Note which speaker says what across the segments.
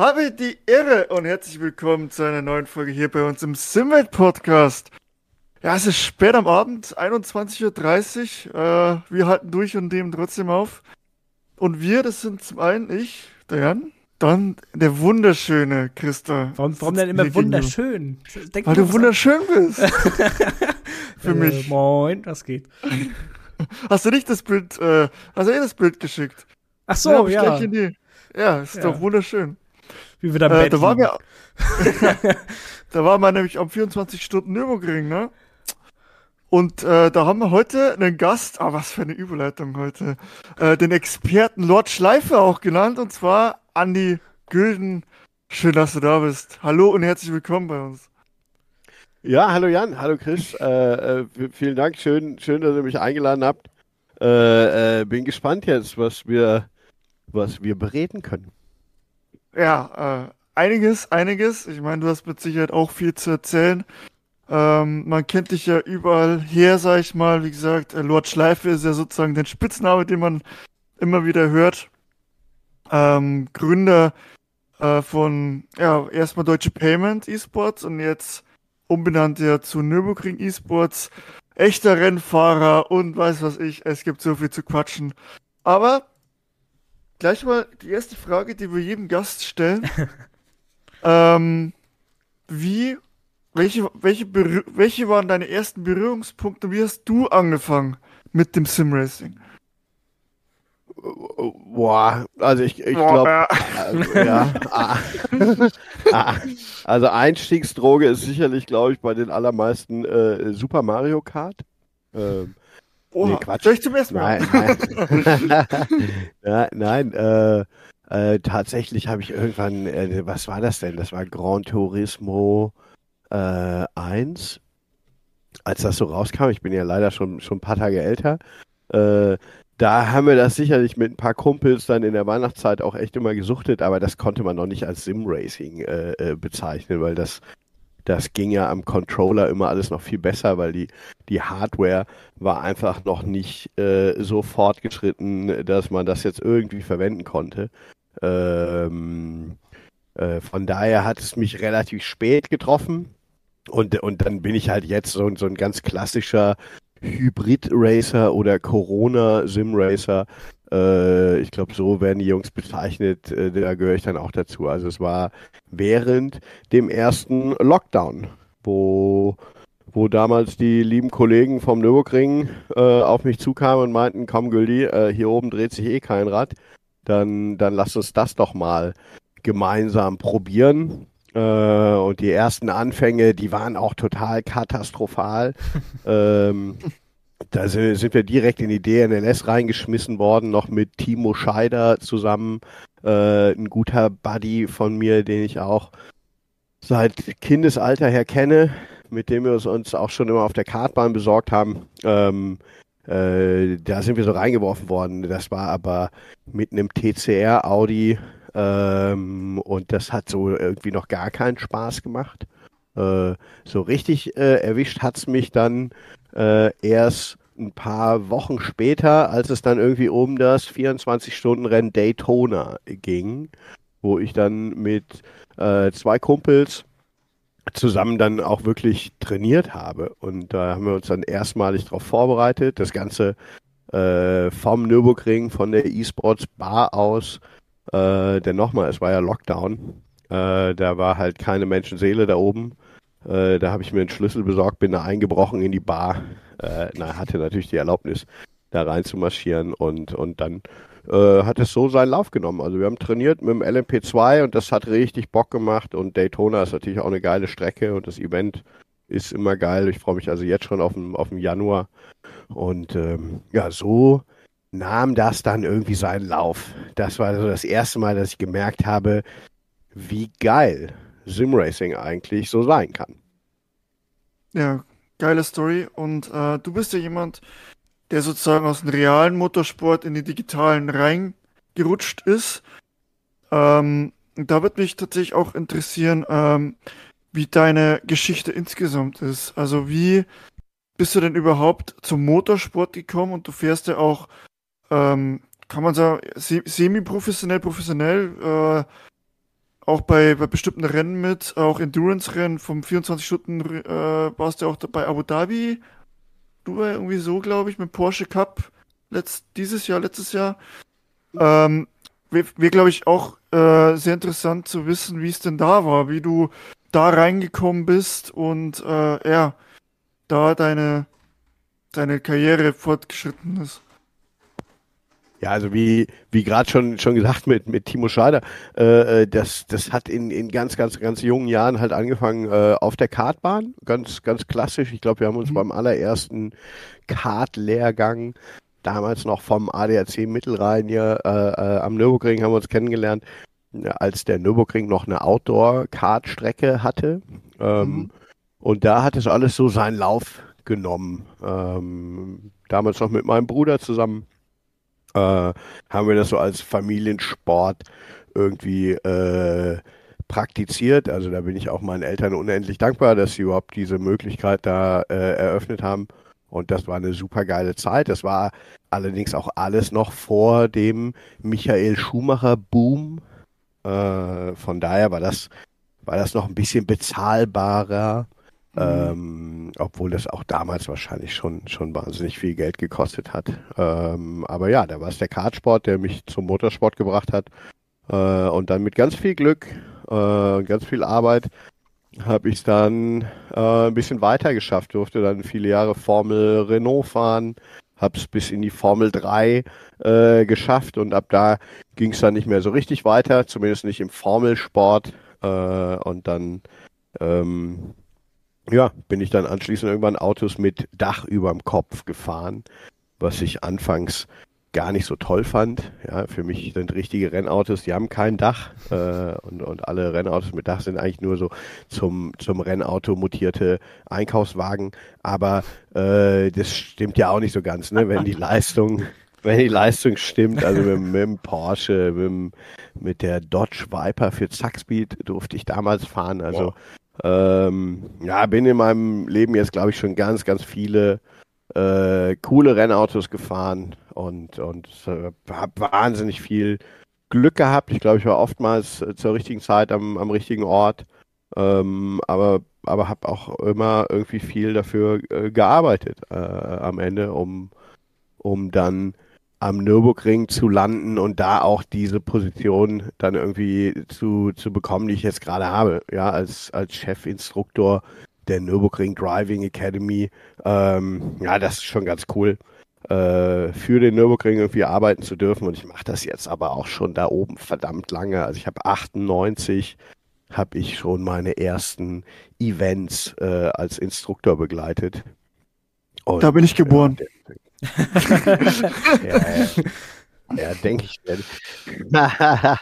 Speaker 1: Habe die Ehre und herzlich willkommen zu einer neuen Folge hier bei uns im Simwelt Podcast. Ja, es ist spät am Abend, 21.30 Uhr. Äh, wir halten durch und nehmen trotzdem auf. Und wir, das sind zum einen ich, der Jan, dann der wunderschöne Christa.
Speaker 2: Warum, warum denn immer wunderschön?
Speaker 1: Denk Weil du wunderschön bist. Für
Speaker 2: äh,
Speaker 1: mich.
Speaker 2: Moin, was geht?
Speaker 1: Hast du nicht das Bild, äh, hast du eh das Bild geschickt?
Speaker 2: Ach so,
Speaker 1: ja.
Speaker 2: ja.
Speaker 1: Ja, die, ja ist
Speaker 2: Ja.
Speaker 1: doch wunderschön.
Speaker 2: Wie wir da
Speaker 1: Äh, da waren wir, da waren wir nämlich am 24 Stunden Nürburgring, ne? Und äh, da haben wir heute einen Gast, ah, was für eine Überleitung heute, äh, den Experten Lord Schleife auch genannt, und zwar Andi Gülden. Schön, dass du da bist. Hallo und herzlich willkommen bei uns.
Speaker 3: Ja, hallo Jan, hallo Chris. Äh, äh, vielen Dank, schön, schön, dass ihr mich eingeladen habt. Äh, äh, bin gespannt jetzt, was wir, was wir bereden können.
Speaker 1: Ja, äh, einiges, einiges. Ich meine, du hast mit Sicherheit auch viel zu erzählen. Ähm, man kennt dich ja überall her, sag ich mal. Wie gesagt, äh, Lord Schleife ist ja sozusagen der Spitzname, den man immer wieder hört. Ähm, Gründer äh, von, ja, erstmal Deutsche Payment Esports und jetzt umbenannt ja zu Nürburgring Esports. Echter Rennfahrer und weiß was ich. Es gibt so viel zu quatschen. Aber gleich mal die erste Frage, die wir jedem Gast stellen. ähm, wie, welche, welche, Berühr- welche waren deine ersten Berührungspunkte? Wie hast du angefangen mit dem Simracing?
Speaker 3: Boah, also ich, ich glaube, also, ja. ah. Ah. Also Einstiegsdroge ist sicherlich, glaube ich, bei den allermeisten äh, Super Mario Kart. Ähm,
Speaker 1: Oha,
Speaker 3: nee, Quatsch.
Speaker 1: soll ich zum ersten Mal?
Speaker 3: Nein, nein. nein, äh, äh, tatsächlich habe ich irgendwann, äh, was war das denn? Das war Gran Turismo äh, 1. Als das so rauskam, ich bin ja leider schon, schon ein paar Tage älter, äh, da haben wir das sicherlich mit ein paar Kumpels dann in der Weihnachtszeit auch echt immer gesuchtet, aber das konnte man noch nicht als Sim-Racing äh, äh, bezeichnen, weil das, das ging ja am Controller immer alles noch viel besser, weil die, die Hardware war einfach noch nicht äh, so fortgeschritten, dass man das jetzt irgendwie verwenden konnte. Ähm, äh, von daher hat es mich relativ spät getroffen. Und, und dann bin ich halt jetzt so, so ein ganz klassischer Hybrid-Racer oder Corona-Sim-Racer. Äh, ich glaube, so werden die Jungs bezeichnet. Äh, da gehöre ich dann auch dazu. Also es war während dem ersten Lockdown, wo wo damals die lieben Kollegen vom Nürburgring äh, auf mich zukamen und meinten, komm Güldi, äh, hier oben dreht sich eh kein Rad, dann, dann lass uns das doch mal gemeinsam probieren. Äh, und die ersten Anfänge, die waren auch total katastrophal. ähm, da sind, wir direkt in die DNLS reingeschmissen worden, noch mit Timo Scheider zusammen, äh, ein guter Buddy von mir, den ich auch seit Kindesalter her kenne, mit dem wir es uns auch schon immer auf der Kartbahn besorgt haben. Ähm, äh, da sind wir so reingeworfen worden. Das war aber mit einem TCR Audi ähm, und das hat so irgendwie noch gar keinen Spaß gemacht. Äh, so richtig äh, erwischt hat's mich dann äh, erst ein paar Wochen später, als es dann irgendwie um das 24-Stunden-Rennen Daytona ging, wo ich dann mit äh, zwei Kumpels zusammen dann auch wirklich trainiert habe. Und da haben wir uns dann erstmalig darauf vorbereitet. Das Ganze äh, vom Nürburgring, von der E-Sports Bar aus. Äh, denn nochmal, es war ja Lockdown. Äh, da war halt keine Menschenseele da oben. Äh, da habe ich mir einen Schlüssel besorgt, bin da eingebrochen in die Bar. Äh, na, hatte natürlich die Erlaubnis, da rein zu marschieren und, und dann äh, hat es so seinen Lauf genommen. Also wir haben trainiert mit dem LMP2 und das hat richtig Bock gemacht und Daytona ist natürlich auch eine geile Strecke und das Event ist immer geil. Ich freue mich also jetzt schon auf den, auf den Januar und ähm, ja, so nahm das dann irgendwie seinen Lauf. Das war so das erste Mal, dass ich gemerkt habe, wie geil Simracing eigentlich so sein kann.
Speaker 1: Ja, geile Story. Und äh, du bist ja jemand, der sozusagen aus dem realen Motorsport in den digitalen reingerutscht ist. Ähm, da würde mich tatsächlich auch interessieren, ähm, wie deine Geschichte insgesamt ist. Also wie bist du denn überhaupt zum Motorsport gekommen? Und du fährst ja auch, ähm, kann man sagen, se- semi-professionell, professionell. Äh, auch bei, bei bestimmten Rennen mit, auch Endurance-Rennen vom 24 Stunden äh, warst du auch bei Abu Dhabi. Du war irgendwie so, glaube ich, mit Porsche Cup letzt, dieses Jahr, letztes Jahr. Ähm, Wäre, wär, glaube ich, auch äh, sehr interessant zu wissen, wie es denn da war, wie du da reingekommen bist und äh, ja, da deine, deine Karriere fortgeschritten ist.
Speaker 3: Ja, also wie, wie gerade schon, schon gesagt mit, mit Timo Scheider, äh, äh, das, das hat in, in ganz, ganz, ganz jungen Jahren halt angefangen äh, auf der Kartbahn, ganz, ganz klassisch. Ich glaube, wir haben uns mhm. beim allerersten Kartlehrgang damals noch vom ADAC Mittelrhein hier äh, äh, am Nürburgring haben wir uns kennengelernt, als der Nürburgring noch eine Outdoor-Kartstrecke hatte. Ähm, mhm. Und da hat es alles so seinen Lauf genommen. Ähm, damals noch mit meinem Bruder zusammen äh, haben wir das so als Familiensport irgendwie äh, praktiziert. Also da bin ich auch meinen Eltern unendlich dankbar, dass sie überhaupt diese Möglichkeit da äh, eröffnet haben. Und das war eine super geile Zeit. Das war allerdings auch alles noch vor dem Michael Schumacher Boom. Äh, von daher war das, war das noch ein bisschen bezahlbarer. Mhm. Ähm, obwohl das auch damals wahrscheinlich schon, schon wahnsinnig viel Geld gekostet hat. Ähm, aber ja, da war es der Kartsport, der mich zum Motorsport gebracht hat. Äh, und dann mit ganz viel Glück, äh, ganz viel Arbeit, habe ich es dann äh, ein bisschen weiter geschafft. Durfte dann viele Jahre Formel Renault fahren, habe es bis in die Formel 3 äh, geschafft und ab da ging es dann nicht mehr so richtig weiter, zumindest nicht im Formelsport. Äh, und dann ähm, ja, bin ich dann anschließend irgendwann Autos mit Dach überm Kopf gefahren, was ich anfangs gar nicht so toll fand. Ja, für mich sind richtige Rennautos, die haben kein Dach äh, und, und alle Rennautos mit Dach sind eigentlich nur so zum, zum Rennauto mutierte Einkaufswagen. Aber äh, das stimmt ja auch nicht so ganz, ne? wenn die Leistung wenn die Leistung stimmt, also mit, mit dem Porsche, mit, mit der Dodge Viper für Zackspeed durfte ich damals fahren. Also ähm, ja, bin in meinem Leben jetzt, glaube ich, schon ganz, ganz viele äh, coole Rennautos gefahren und, und äh, habe wahnsinnig viel Glück gehabt. Ich glaube, ich war oftmals äh, zur richtigen Zeit am, am richtigen Ort, ähm, aber, aber habe auch immer irgendwie viel dafür äh, gearbeitet äh, am Ende, um, um dann am Nürburgring zu landen und da auch diese Position dann irgendwie zu, zu bekommen, die ich jetzt gerade habe, ja, als, als Chefinstruktor der Nürburgring Driving Academy. Ähm, ja, das ist schon ganz cool, äh, für den Nürburgring irgendwie arbeiten zu dürfen und ich mache das jetzt aber auch schon da oben verdammt lange. Also ich habe 98 habe ich schon meine ersten Events äh, als Instruktor begleitet.
Speaker 1: Und, da bin ich geboren. Äh,
Speaker 3: ja, ja. denke ich mir.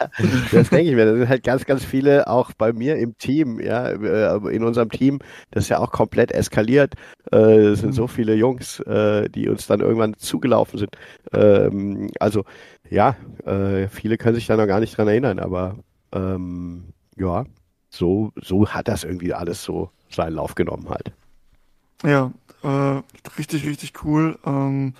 Speaker 3: das denke ich mir. Das sind halt ganz, ganz viele auch bei mir im Team, ja, äh, in unserem Team, das ist ja auch komplett eskaliert. Äh, es sind so mhm. viele Jungs, äh, die uns dann irgendwann zugelaufen sind. Ähm, also, ja, viele können sich da noch gar nicht dran erinnern, aber ähm, ja, so, so hat das irgendwie alles so seinen Lauf genommen halt.
Speaker 1: Ja, äh, richtig, richtig cool. Ähm,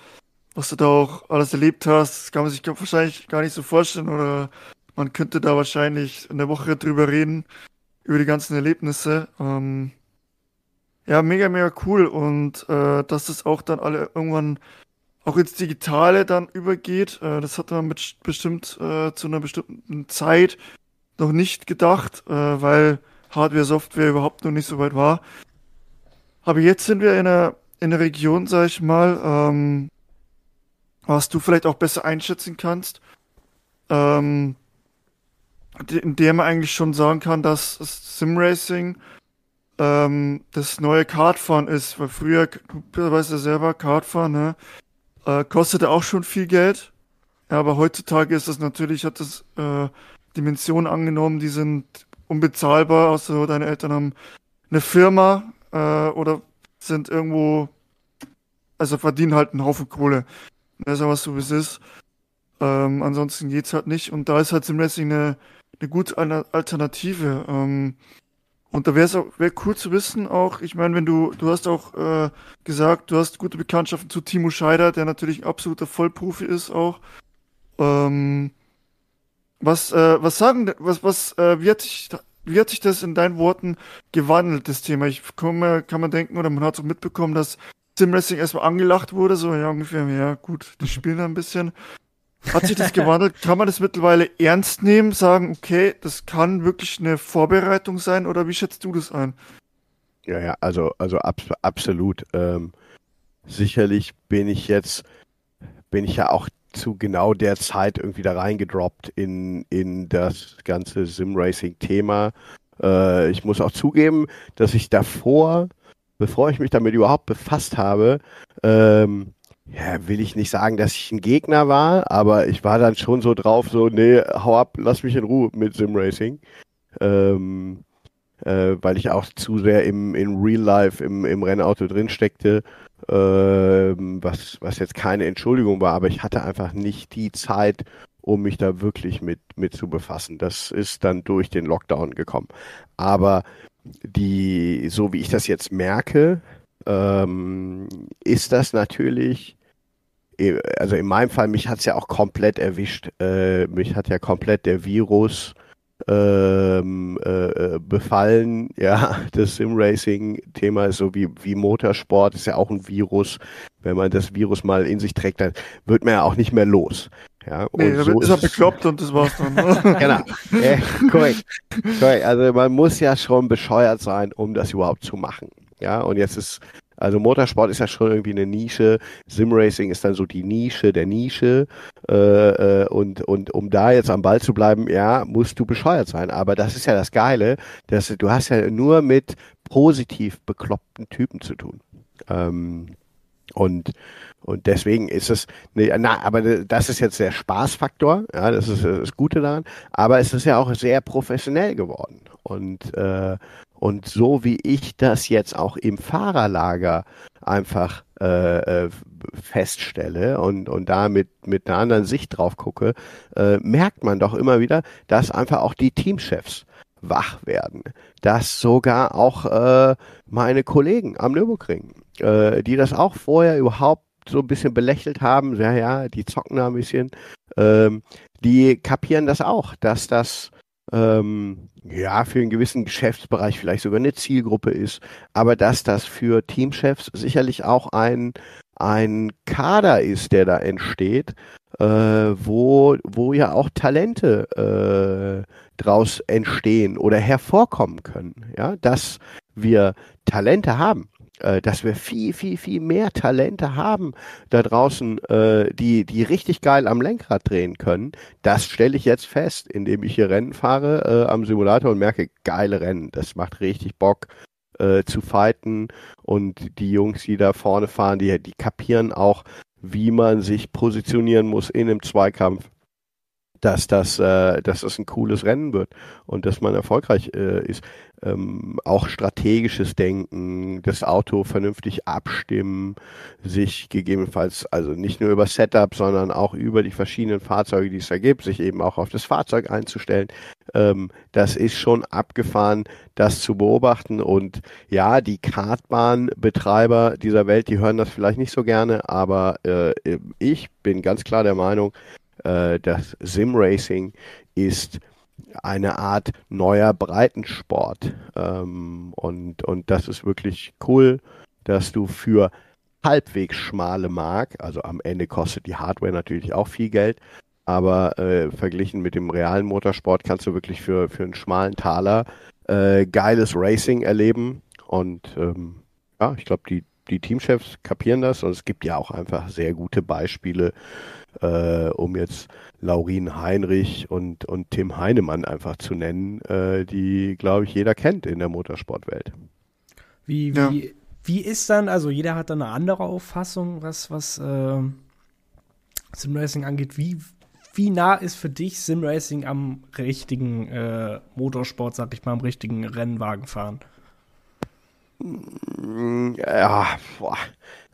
Speaker 1: was du da auch alles erlebt hast, kann man sich wahrscheinlich gar nicht so vorstellen oder man könnte da wahrscheinlich in der Woche drüber reden, über die ganzen Erlebnisse. Ähm, ja, mega, mega cool und äh, dass es auch dann alle irgendwann auch ins Digitale dann übergeht, äh, das hat man mit, bestimmt äh, zu einer bestimmten Zeit noch nicht gedacht, äh, weil Hardware, Software überhaupt noch nicht so weit war. Aber jetzt sind wir in einer, in einer Region, sag ich mal, ähm, was du vielleicht auch besser einschätzen kannst, ähm, in der man eigentlich schon sagen kann, dass Simracing ähm, das neue Kartfahren ist, weil früher, du weißt ja selber, Kartfahren, ne, äh, kostete auch schon viel Geld. Ja, aber heutzutage ist das natürlich, hat das äh, Dimensionen angenommen, die sind unbezahlbar, außer deine Eltern haben eine Firma, äh, oder sind irgendwo, also verdienen halt einen Haufen Kohle. Das ist ja was so wie es ist. Ähm, ansonsten geht's halt nicht. Und da ist halt Simracing eine, eine gute Alternative. Ähm, und da wäre es auch wär cool zu wissen, auch, ich meine, wenn du, du hast auch äh, gesagt, du hast gute Bekanntschaften zu Timo Scheider, der natürlich ein absoluter Vollprofi ist auch. Ähm, Was, äh, was sagen, was, was, äh, wie hat sich, wie hat sich das in deinen Worten gewandelt, das Thema? Ich komme, kann man denken, oder man hat so mitbekommen, dass Simracing erstmal angelacht wurde, so, ja, ungefähr, ja, gut, die spielen da ein bisschen. Hat sich das gewandelt? Kann man das mittlerweile ernst nehmen, sagen, okay, das kann wirklich eine Vorbereitung sein, oder wie schätzt du das ein?
Speaker 3: Ja, ja, also, also ab, absolut. Ähm, sicherlich bin ich jetzt, bin ich ja auch zu genau der Zeit irgendwie da reingedroppt in, in das ganze Sim-Racing-Thema. Äh, ich muss auch zugeben, dass ich davor, bevor ich mich damit überhaupt befasst habe, ähm, ja, will ich nicht sagen, dass ich ein Gegner war, aber ich war dann schon so drauf, so, nee, hau ab, lass mich in Ruhe mit Sim-Racing. Ähm, äh, weil ich auch zu sehr im in Real Life im, im Rennauto drin steckte, was, was jetzt keine Entschuldigung war, aber ich hatte einfach nicht die Zeit, um mich da wirklich mit, mit zu befassen. Das ist dann durch den Lockdown gekommen. Aber die, so wie ich das jetzt merke, ähm, ist das natürlich, also in meinem Fall, mich hat's ja auch komplett erwischt. Äh, mich hat ja komplett der Virus ähm, äh, äh, befallen. Ja, das Sim-Racing-Thema ist so wie, wie Motorsport, ist ja auch ein Virus. Wenn man das Virus mal in sich trägt, dann wird man ja auch nicht mehr los. Ja,
Speaker 1: und nee, so ist er bekloppt und das war's dann. Ne?
Speaker 3: genau. Äh, korrekt. korrekt. Also man muss ja schon bescheuert sein, um das überhaupt zu machen. Ja, und jetzt ist also Motorsport ist ja schon irgendwie eine Nische, Simracing ist dann so die Nische der Nische äh, äh, und, und um da jetzt am Ball zu bleiben, ja, musst du bescheuert sein. Aber das ist ja das Geile, dass du hast ja nur mit positiv bekloppten Typen zu tun. Ähm, und und deswegen ist es, ne, na, aber das ist jetzt der Spaßfaktor, ja, das ist das Gute daran. Aber es ist ja auch sehr professionell geworden. Und äh, und so wie ich das jetzt auch im Fahrerlager einfach äh, äh, feststelle und, und da mit, mit einer anderen Sicht drauf gucke, äh, merkt man doch immer wieder, dass einfach auch die Teamchefs wach werden. Dass sogar auch äh, meine Kollegen am Nürburgring, äh, die das auch vorher überhaupt so ein bisschen belächelt haben, ja, ja, die zocken da ein bisschen, ähm, die kapieren das auch, dass das ähm, ja, für einen gewissen Geschäftsbereich vielleicht sogar eine Zielgruppe ist, aber dass das für Teamchefs sicherlich auch ein, ein Kader ist, der da entsteht, äh, wo, wo ja auch Talente äh, draus entstehen oder hervorkommen können. Ja, dass wir Talente haben äh, dass wir viel, viel, viel mehr Talente haben da draußen, äh, die, die richtig geil am Lenkrad drehen können. Das stelle ich jetzt fest, indem ich hier Rennen fahre äh, am Simulator und merke, geile Rennen. Das macht richtig Bock äh, zu fighten und die Jungs, die da vorne fahren, die, die kapieren auch, wie man sich positionieren muss in einem Zweikampf dass das, äh, dass das ein cooles Rennen wird und dass man erfolgreich äh, ist. Ähm, auch strategisches Denken, das Auto vernünftig abstimmen, sich gegebenenfalls, also nicht nur über Setup, sondern auch über die verschiedenen Fahrzeuge, die es da gibt, sich eben auch auf das Fahrzeug einzustellen. Ähm, das ist schon abgefahren, das zu beobachten. Und ja, die Kartbahnbetreiber dieser Welt, die hören das vielleicht nicht so gerne, aber äh, ich bin ganz klar der Meinung, das Sim-Racing ist eine Art neuer Breitensport. Ähm, und, und das ist wirklich cool, dass du für halbwegs schmale Mark, also am Ende kostet die Hardware natürlich auch viel Geld, aber äh, verglichen mit dem realen Motorsport kannst du wirklich für, für einen schmalen Taler äh, geiles Racing erleben. Und ähm, ja, ich glaube, die, die Teamchefs kapieren das und es gibt ja auch einfach sehr gute Beispiele äh, um jetzt Laurin Heinrich und, und Tim Heinemann einfach zu nennen, äh, die, glaube ich, jeder kennt in der Motorsportwelt.
Speaker 2: Wie, wie, ja. wie ist dann, also jeder hat dann eine andere Auffassung, was, was äh, Simracing angeht. Wie, wie nah ist für dich Simracing am richtigen äh, Motorsport, sag ich mal, am richtigen Rennwagen fahren?
Speaker 3: Ja, boah.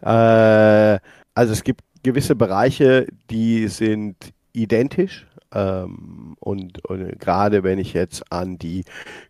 Speaker 3: Äh, also es gibt gewisse Bereiche, die sind identisch. Ähm, und, und gerade wenn ich jetzt an die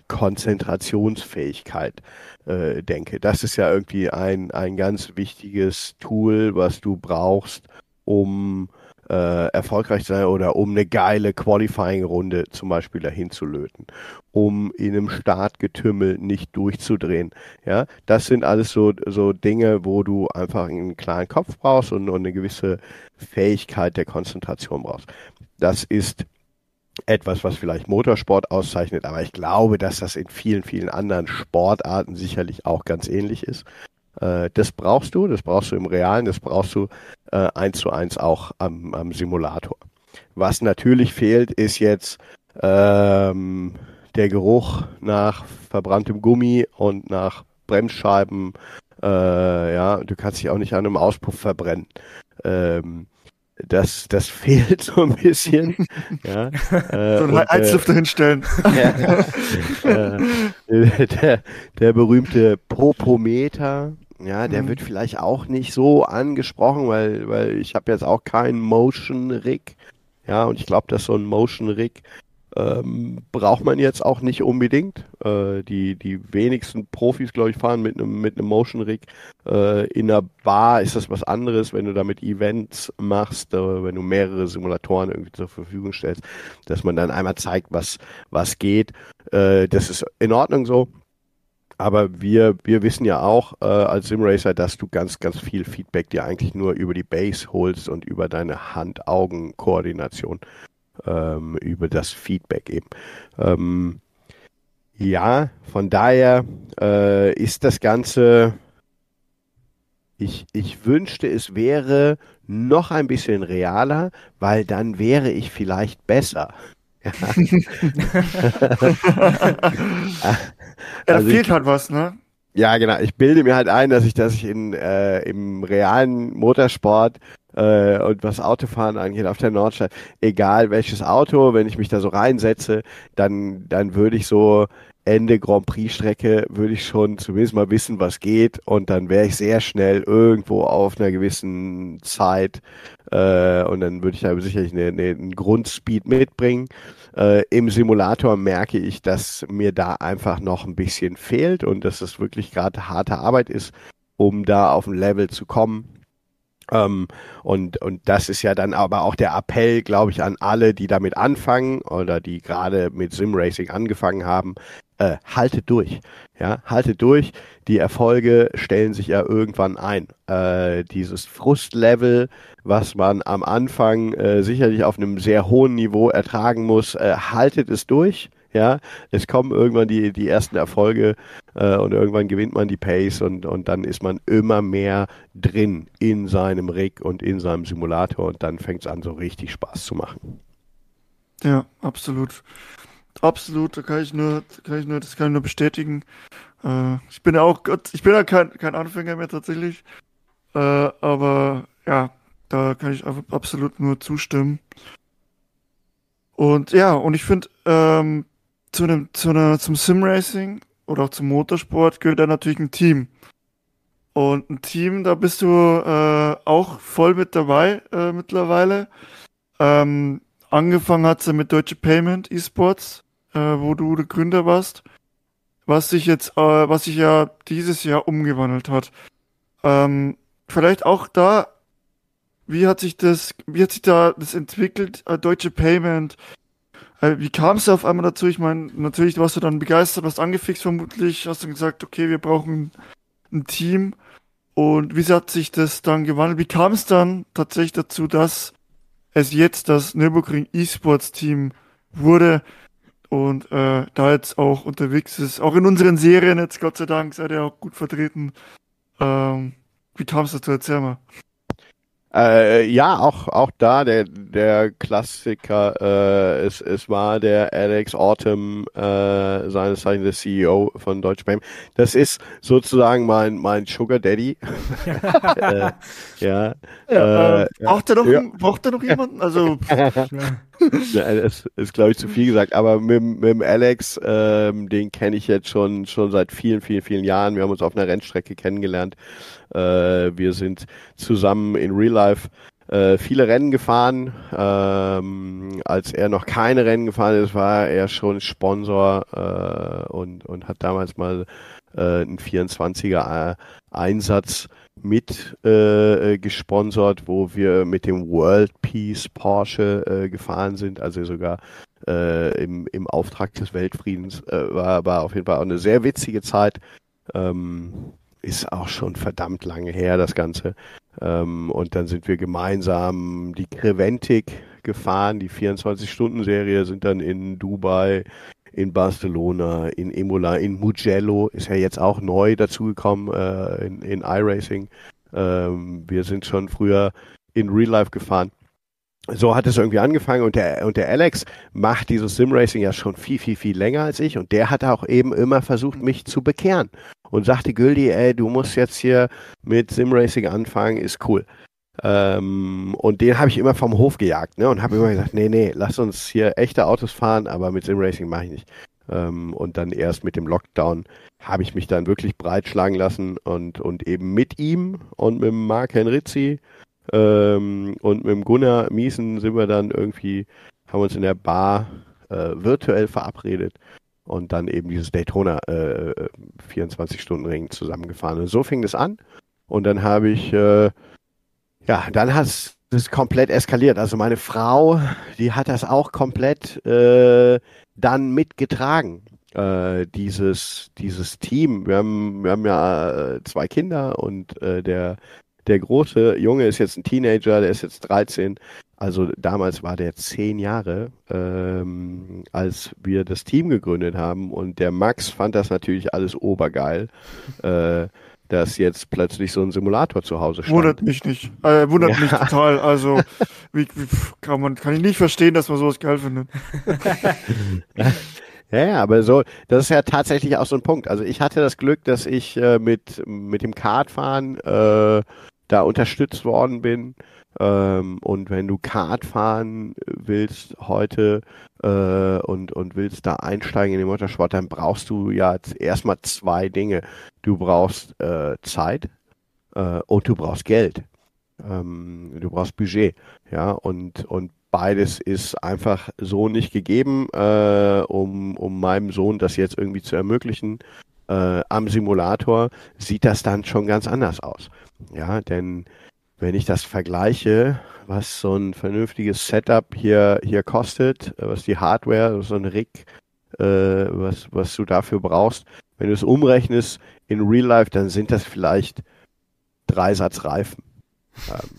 Speaker 3: Konzentrationsfähigkeit äh, denke, das ist ja irgendwie ein, ein ganz wichtiges Tool, was du brauchst, um äh, erfolgreich sein oder um eine geile Qualifying-Runde zum Beispiel dahin zu löten, um in einem Startgetümmel nicht durchzudrehen. Ja, das sind alles so, so Dinge, wo du einfach einen klaren Kopf brauchst und, und eine gewisse Fähigkeit der Konzentration brauchst. Das ist etwas, was vielleicht Motorsport auszeichnet, aber ich glaube, dass das in vielen, vielen anderen Sportarten sicherlich auch ganz ähnlich ist. Äh, das brauchst du, das brauchst du im Realen, das brauchst du äh, eins zu eins auch am, am Simulator. Was natürlich fehlt, ist jetzt ähm, der Geruch nach verbranntem Gummi und nach Bremsscheiben. Äh, ja, du kannst dich auch nicht an einem Auspuff verbrennen. Ähm, das, das fehlt so ein bisschen. ja,
Speaker 1: äh, so einen Heizlüfter äh, hinstellen.
Speaker 3: Ja, äh, der, der berühmte Popometer, ja, der mhm. wird vielleicht auch nicht so angesprochen, weil, weil ich habe jetzt auch keinen Motion Rig. Ja, und ich glaube, dass so ein Motion Rig ähm, braucht man jetzt auch nicht unbedingt. Äh, die, die wenigsten Profis, glaube ich, fahren mit einem mit einem Motion Rig. Äh, in einer Bar ist das was anderes, wenn du damit Events machst, äh, wenn du mehrere Simulatoren irgendwie zur Verfügung stellst, dass man dann einmal zeigt, was, was geht. Äh, das ist in Ordnung so. Aber wir, wir wissen ja auch äh, als Simracer, dass du ganz, ganz viel Feedback dir eigentlich nur über die Base holst und über deine Hand-Augen-Koordination, ähm, über das Feedback eben. Ähm, ja, von daher äh, ist das Ganze, ich, ich wünschte, es wäre noch ein bisschen realer, weil dann wäre ich vielleicht besser. Ja.
Speaker 1: Ja, da also fehlt ich, halt was, ne?
Speaker 3: Ja, genau. Ich bilde mir halt ein, dass ich, dass ich in, äh, im realen Motorsport äh, und was Autofahren angeht auf der Nordstadt, egal welches Auto, wenn ich mich da so reinsetze, dann, dann würde ich so Ende Grand Prix Strecke würde ich schon zumindest mal wissen, was geht und dann wäre ich sehr schnell irgendwo auf einer gewissen Zeit äh, und dann würde ich da sicherlich eine, eine, einen Grundspeed mitbringen. Äh, Im Simulator merke ich, dass mir da einfach noch ein bisschen fehlt und dass es wirklich gerade harte Arbeit ist, um da auf ein Level zu kommen. Ähm, und, und das ist ja dann aber auch der Appell, glaube ich, an alle, die damit anfangen oder die gerade mit Simracing angefangen haben, äh, haltet durch. Ja, haltet durch. Die Erfolge stellen sich ja irgendwann ein. Äh, dieses Frustlevel, was man am Anfang äh, sicherlich auf einem sehr hohen Niveau ertragen muss, äh, haltet es durch. Ja, es kommen irgendwann die, die ersten Erfolge äh, und irgendwann gewinnt man die Pace und, und dann ist man immer mehr drin in seinem Rig und in seinem Simulator und dann fängt es an, so richtig Spaß zu machen.
Speaker 1: Ja, absolut. Absolut, da kann ich nur, kann ich nur, das kann ich nur bestätigen. Äh, ich bin ja auch, ich bin ja kein, kein Anfänger mehr tatsächlich. Äh, aber ja, da kann ich absolut nur zustimmen. Und ja, und ich finde, ähm, zu einem, zu einer, zum Simracing oder auch zum Motorsport gehört da natürlich ein Team. Und ein Team, da bist du äh, auch voll mit dabei äh, mittlerweile. Ähm, angefangen hat sie mit Deutsche Payment Esports äh, wo du der Gründer warst, was sich jetzt, äh, was sich ja dieses Jahr umgewandelt hat. Ähm, vielleicht auch da, wie hat sich das, wie hat sich da das entwickelt, äh, Deutsche Payment? Äh, wie kam es auf einmal dazu? Ich meine, natürlich warst du dann begeistert, hast angefixt vermutlich, hast dann gesagt, okay, wir brauchen ein Team. Und wie hat sich das dann gewandelt? Wie kam es dann tatsächlich dazu, dass es jetzt das Nürburgring E-Sports Team wurde? Und äh, da jetzt auch unterwegs ist. Auch in unseren Serien jetzt, Gott sei Dank, seid ihr auch gut vertreten. Ähm, wie kam es dazu? Erzähl mal.
Speaker 3: Äh, ja, auch, auch da der, der Klassiker, äh, es, es war der Alex Autumn, äh, seines Zeichens der CEO von Deutsche Bank. Das ist sozusagen mein, mein Sugar Daddy. äh, ja.
Speaker 1: ja äh, braucht, er noch, ja. braucht er noch jemanden? Also.
Speaker 3: ja, das ist, glaube ich, zu viel gesagt. Aber mit, mit dem Alex, ähm, den kenne ich jetzt schon, schon seit vielen, vielen, vielen Jahren. Wir haben uns auf einer Rennstrecke kennengelernt. Äh, wir sind zusammen in Real Life äh, viele Rennen gefahren. Ähm, als er noch keine Rennen gefahren ist, war er schon Sponsor äh, und, und hat damals mal äh, einen 24er äh, Einsatz mit äh, gesponsert, wo wir mit dem World Peace Porsche äh, gefahren sind, also sogar äh, im, im Auftrag des Weltfriedens. Äh, war, war auf jeden Fall auch eine sehr witzige Zeit. Ähm, ist auch schon verdammt lange her, das Ganze. Ähm, und dann sind wir gemeinsam die Creventic gefahren, die 24-Stunden-Serie, sind dann in Dubai, in Barcelona, in Imola, in Mugello, ist ja jetzt auch neu dazugekommen äh, in, in iRacing. Ähm, wir sind schon früher in Real Life gefahren. So hat es irgendwie angefangen und der, und der Alex macht dieses Simracing ja schon viel, viel, viel länger als ich und der hat auch eben immer versucht, mich zu bekehren und sagte Güldi, ey, du musst jetzt hier mit Simracing anfangen, ist cool. Ähm, und den habe ich immer vom Hof gejagt, ne? Und habe immer gesagt, nee, nee, lass uns hier echte Autos fahren, aber mit Simracing mache ich nicht. Ähm, und dann erst mit dem Lockdown habe ich mich dann wirklich breitschlagen lassen und, und eben mit ihm und mit Mark Henrizzi ähm, und mit Gunnar Miesen sind wir dann irgendwie, haben uns in der Bar äh, virtuell verabredet und dann eben dieses Daytona äh, 24-Stunden-Ring zusammengefahren. Und so fing das an. Und dann habe ich äh, ja, dann hat es komplett eskaliert. Also meine Frau, die hat das auch komplett äh, dann mitgetragen. Äh, dieses, dieses Team. Wir haben, wir haben ja äh, zwei Kinder und äh, der, der große Junge ist jetzt ein Teenager, der ist jetzt 13. Also damals war der zehn Jahre, ähm, als wir das Team gegründet haben. Und der Max fand das natürlich alles obergeil. Äh, dass jetzt plötzlich so ein Simulator zu Hause
Speaker 1: steht. Wundert mich nicht. Äh, wundert ja. mich total. Also, wie, wie, kann man, kann ich nicht verstehen, dass man sowas geil findet.
Speaker 3: Ja, ja, aber so, das ist ja tatsächlich auch so ein Punkt. Also ich hatte das Glück, dass ich äh, mit, mit dem Kartfahren äh, da unterstützt worden bin. Ähm, und wenn du Kart fahren willst heute äh, und, und willst da einsteigen in den Motorsport, dann brauchst du ja erstmal zwei Dinge. Du brauchst äh, Zeit äh, und du brauchst Geld. Ähm, du brauchst Budget. Ja, und, und beides ist einfach so nicht gegeben, äh, um, um meinem Sohn das jetzt irgendwie zu ermöglichen. Äh, am Simulator sieht das dann schon ganz anders aus. Ja, denn wenn ich das vergleiche, was so ein vernünftiges Setup hier, hier kostet, was die Hardware, so ein Rig, äh, was, was du dafür brauchst, wenn du es umrechnest in Real Life, dann sind das vielleicht drei Satz Reifen. Ähm,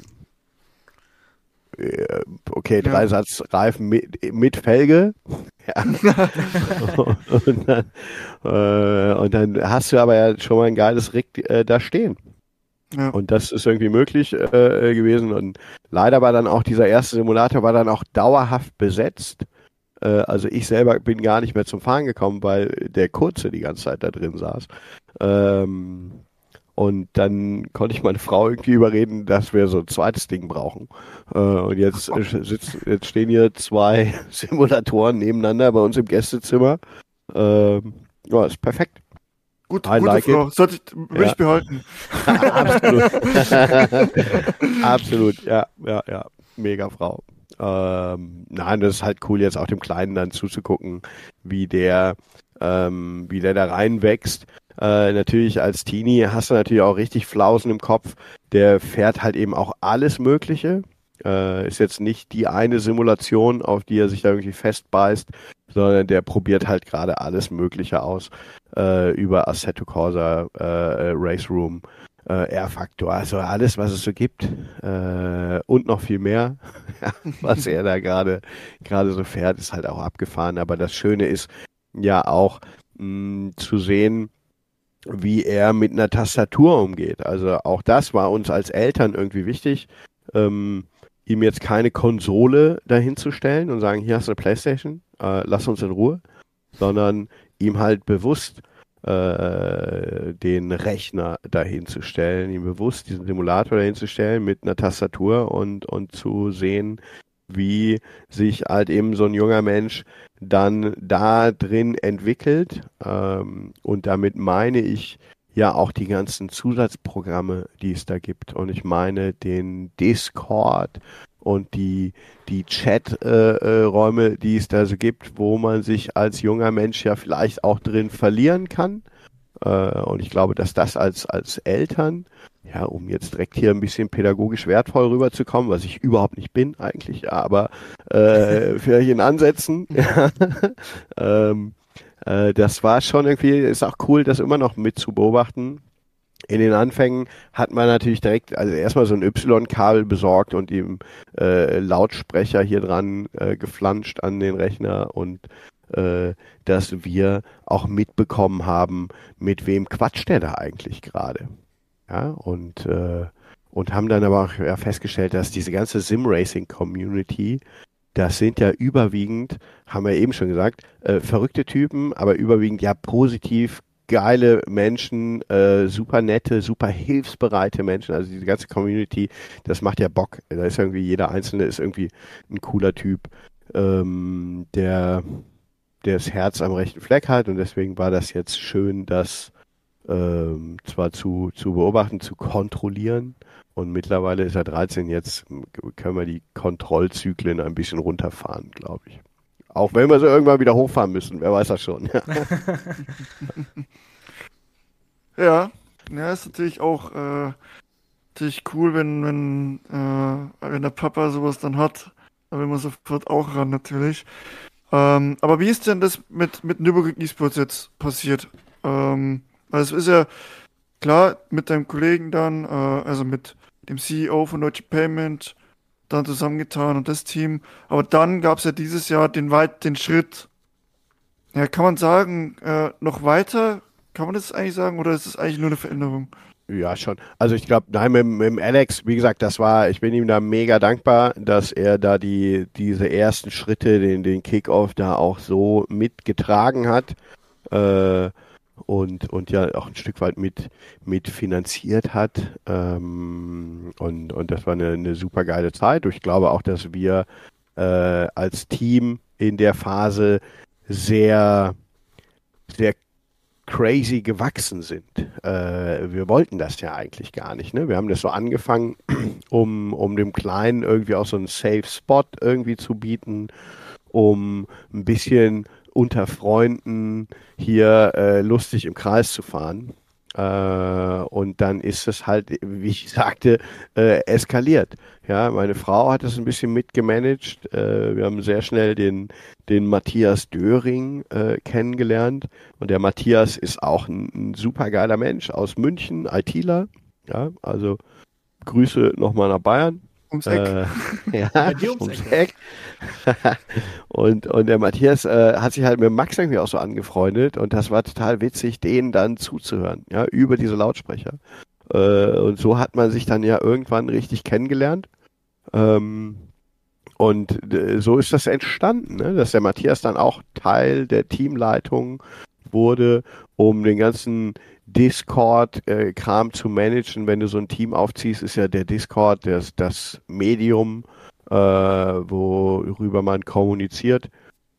Speaker 3: äh, okay, drei ja. Satz Reifen mit, mit Felge. Ja. und, dann, äh, und dann hast du aber ja schon mal ein geiles Rig äh, da stehen. Ja. Und das ist irgendwie möglich äh, gewesen. Und leider war dann auch dieser erste Simulator war dann auch dauerhaft besetzt. Äh, also ich selber bin gar nicht mehr zum Fahren gekommen, weil der Kurze die ganze Zeit da drin saß. Ähm, und dann konnte ich meine Frau irgendwie überreden, dass wir so ein zweites Ding brauchen. Äh, und jetzt, äh, sitzt, jetzt stehen hier zwei Simulatoren nebeneinander bei uns im Gästezimmer. Ähm, ja, ist perfekt.
Speaker 1: Gut, I gute like Frau. Sollte ich, ja. behalten.
Speaker 3: Absolut. Absolut, ja, ja, ja. Mega Frau. Ähm, nein, das ist halt cool, jetzt auch dem Kleinen dann zuzugucken, wie der, ähm, wie der da reinwächst. Äh, natürlich als Teenie hast du natürlich auch richtig Flausen im Kopf. Der fährt halt eben auch alles Mögliche. Äh, ist jetzt nicht die eine Simulation, auf die er sich da irgendwie festbeißt, sondern der probiert halt gerade alles Mögliche aus äh, über Assetto Corsa, äh, Race Room, äh, R-Faktor, also alles, was es so gibt äh, und noch viel mehr, was er da gerade gerade so fährt, ist halt auch abgefahren. Aber das Schöne ist ja auch mh, zu sehen, wie er mit einer Tastatur umgeht. Also auch das war uns als Eltern irgendwie wichtig. Ähm, ihm jetzt keine Konsole dahinzustellen und sagen, hier hast du eine Playstation, äh, lass uns in Ruhe, sondern ihm halt bewusst äh, den Rechner dahinzustellen, ihm bewusst diesen Simulator dahinzustellen mit einer Tastatur und, und zu sehen, wie sich halt eben so ein junger Mensch dann da drin entwickelt. Ähm, und damit meine ich ja auch die ganzen Zusatzprogramme, die es da gibt. Und ich meine den Discord und die, die Chat-Räume, äh, äh, die es da so gibt, wo man sich als junger Mensch ja vielleicht auch drin verlieren kann. Äh, und ich glaube, dass das als, als Eltern, ja, um jetzt direkt hier ein bisschen pädagogisch wertvoll rüberzukommen, was ich überhaupt nicht bin eigentlich, aber äh, vielleicht in Ansätzen, ähm, äh, das war schon irgendwie, ist auch cool, das immer noch mit zu beobachten in den Anfängen hat man natürlich direkt, also erstmal so ein Y-Kabel besorgt und ihm äh, Lautsprecher hier dran äh, geflanscht an den Rechner und äh, dass wir auch mitbekommen haben, mit wem quatscht der da eigentlich gerade. Ja, und, äh, und haben dann aber auch festgestellt, dass diese ganze Sim-Racing-Community, das sind ja überwiegend, haben wir eben schon gesagt, äh, verrückte Typen, aber überwiegend ja positiv geile Menschen, äh, super nette, super hilfsbereite Menschen. Also diese ganze Community, das macht ja Bock. Da ist irgendwie jeder Einzelne ist irgendwie ein cooler Typ, ähm, der, der das Herz am rechten Fleck hat. Und deswegen war das jetzt schön, das ähm, zwar zu, zu beobachten, zu kontrollieren. Und mittlerweile ist er 13. Jetzt können wir die Kontrollzyklen ein bisschen runterfahren, glaube ich. Auch wenn wir sie irgendwann wieder hochfahren müssen, wer weiß das schon.
Speaker 1: ja, ja, ist natürlich auch äh, natürlich cool, wenn, wenn, äh, wenn der Papa sowas dann hat. Da will man sofort auch ran, natürlich. Ähm, aber wie ist denn das mit, mit Nürburgring Esports jetzt passiert? Ähm, also es ist ja klar, mit deinem Kollegen dann, äh, also mit dem CEO von Deutsche Payment, dann zusammengetan und das Team. Aber dann gab es ja dieses Jahr den weit den Schritt. Ja, kann man sagen, äh, noch weiter? Kann man das eigentlich sagen oder ist es eigentlich nur eine Veränderung?
Speaker 3: Ja, schon. Also ich glaube, nein, mit, mit Alex, wie gesagt, das war, ich bin ihm da mega dankbar, dass er da die, diese ersten Schritte, den, den Kickoff da auch so mitgetragen hat. Äh, und, und ja auch ein Stück weit mit, mit finanziert hat. Ähm, und, und das war eine, eine super geile Zeit. Und ich glaube auch, dass wir äh, als Team in der Phase sehr, sehr crazy gewachsen sind. Äh, wir wollten das ja eigentlich gar nicht. Ne? Wir haben das so angefangen, um, um dem Kleinen irgendwie auch so einen Safe Spot irgendwie zu bieten, um ein bisschen unter Freunden hier äh, lustig im Kreis zu fahren. Äh, und dann ist es halt, wie ich sagte, äh, eskaliert. Ja, meine Frau hat es ein bisschen mitgemanagt. Äh, wir haben sehr schnell den, den Matthias Döring äh, kennengelernt. Und der Matthias ist auch ein, ein super geiler Mensch aus München, ITler. Ja, also Grüße nochmal nach Bayern.
Speaker 1: Ums Eck. Äh,
Speaker 3: ja, ums, ums Eck. und, und der Matthias äh, hat sich halt mit Max irgendwie auch so angefreundet und das war total witzig, denen dann zuzuhören, ja, über diese Lautsprecher. Äh, und so hat man sich dann ja irgendwann richtig kennengelernt. Ähm, und äh, so ist das entstanden, ne? dass der Matthias dann auch Teil der Teamleitung wurde, um den ganzen Discord-Kram äh, zu managen. Wenn du so ein Team aufziehst, ist ja der Discord das, das Medium, äh, worüber man kommuniziert,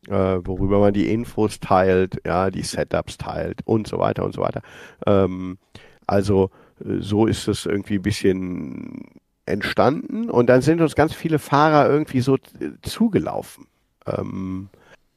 Speaker 3: äh, worüber man die Infos teilt, ja, die Setups teilt und so weiter und so weiter. Ähm, also äh, so ist es irgendwie ein bisschen entstanden und dann sind uns ganz viele Fahrer irgendwie so zugelaufen. Ähm,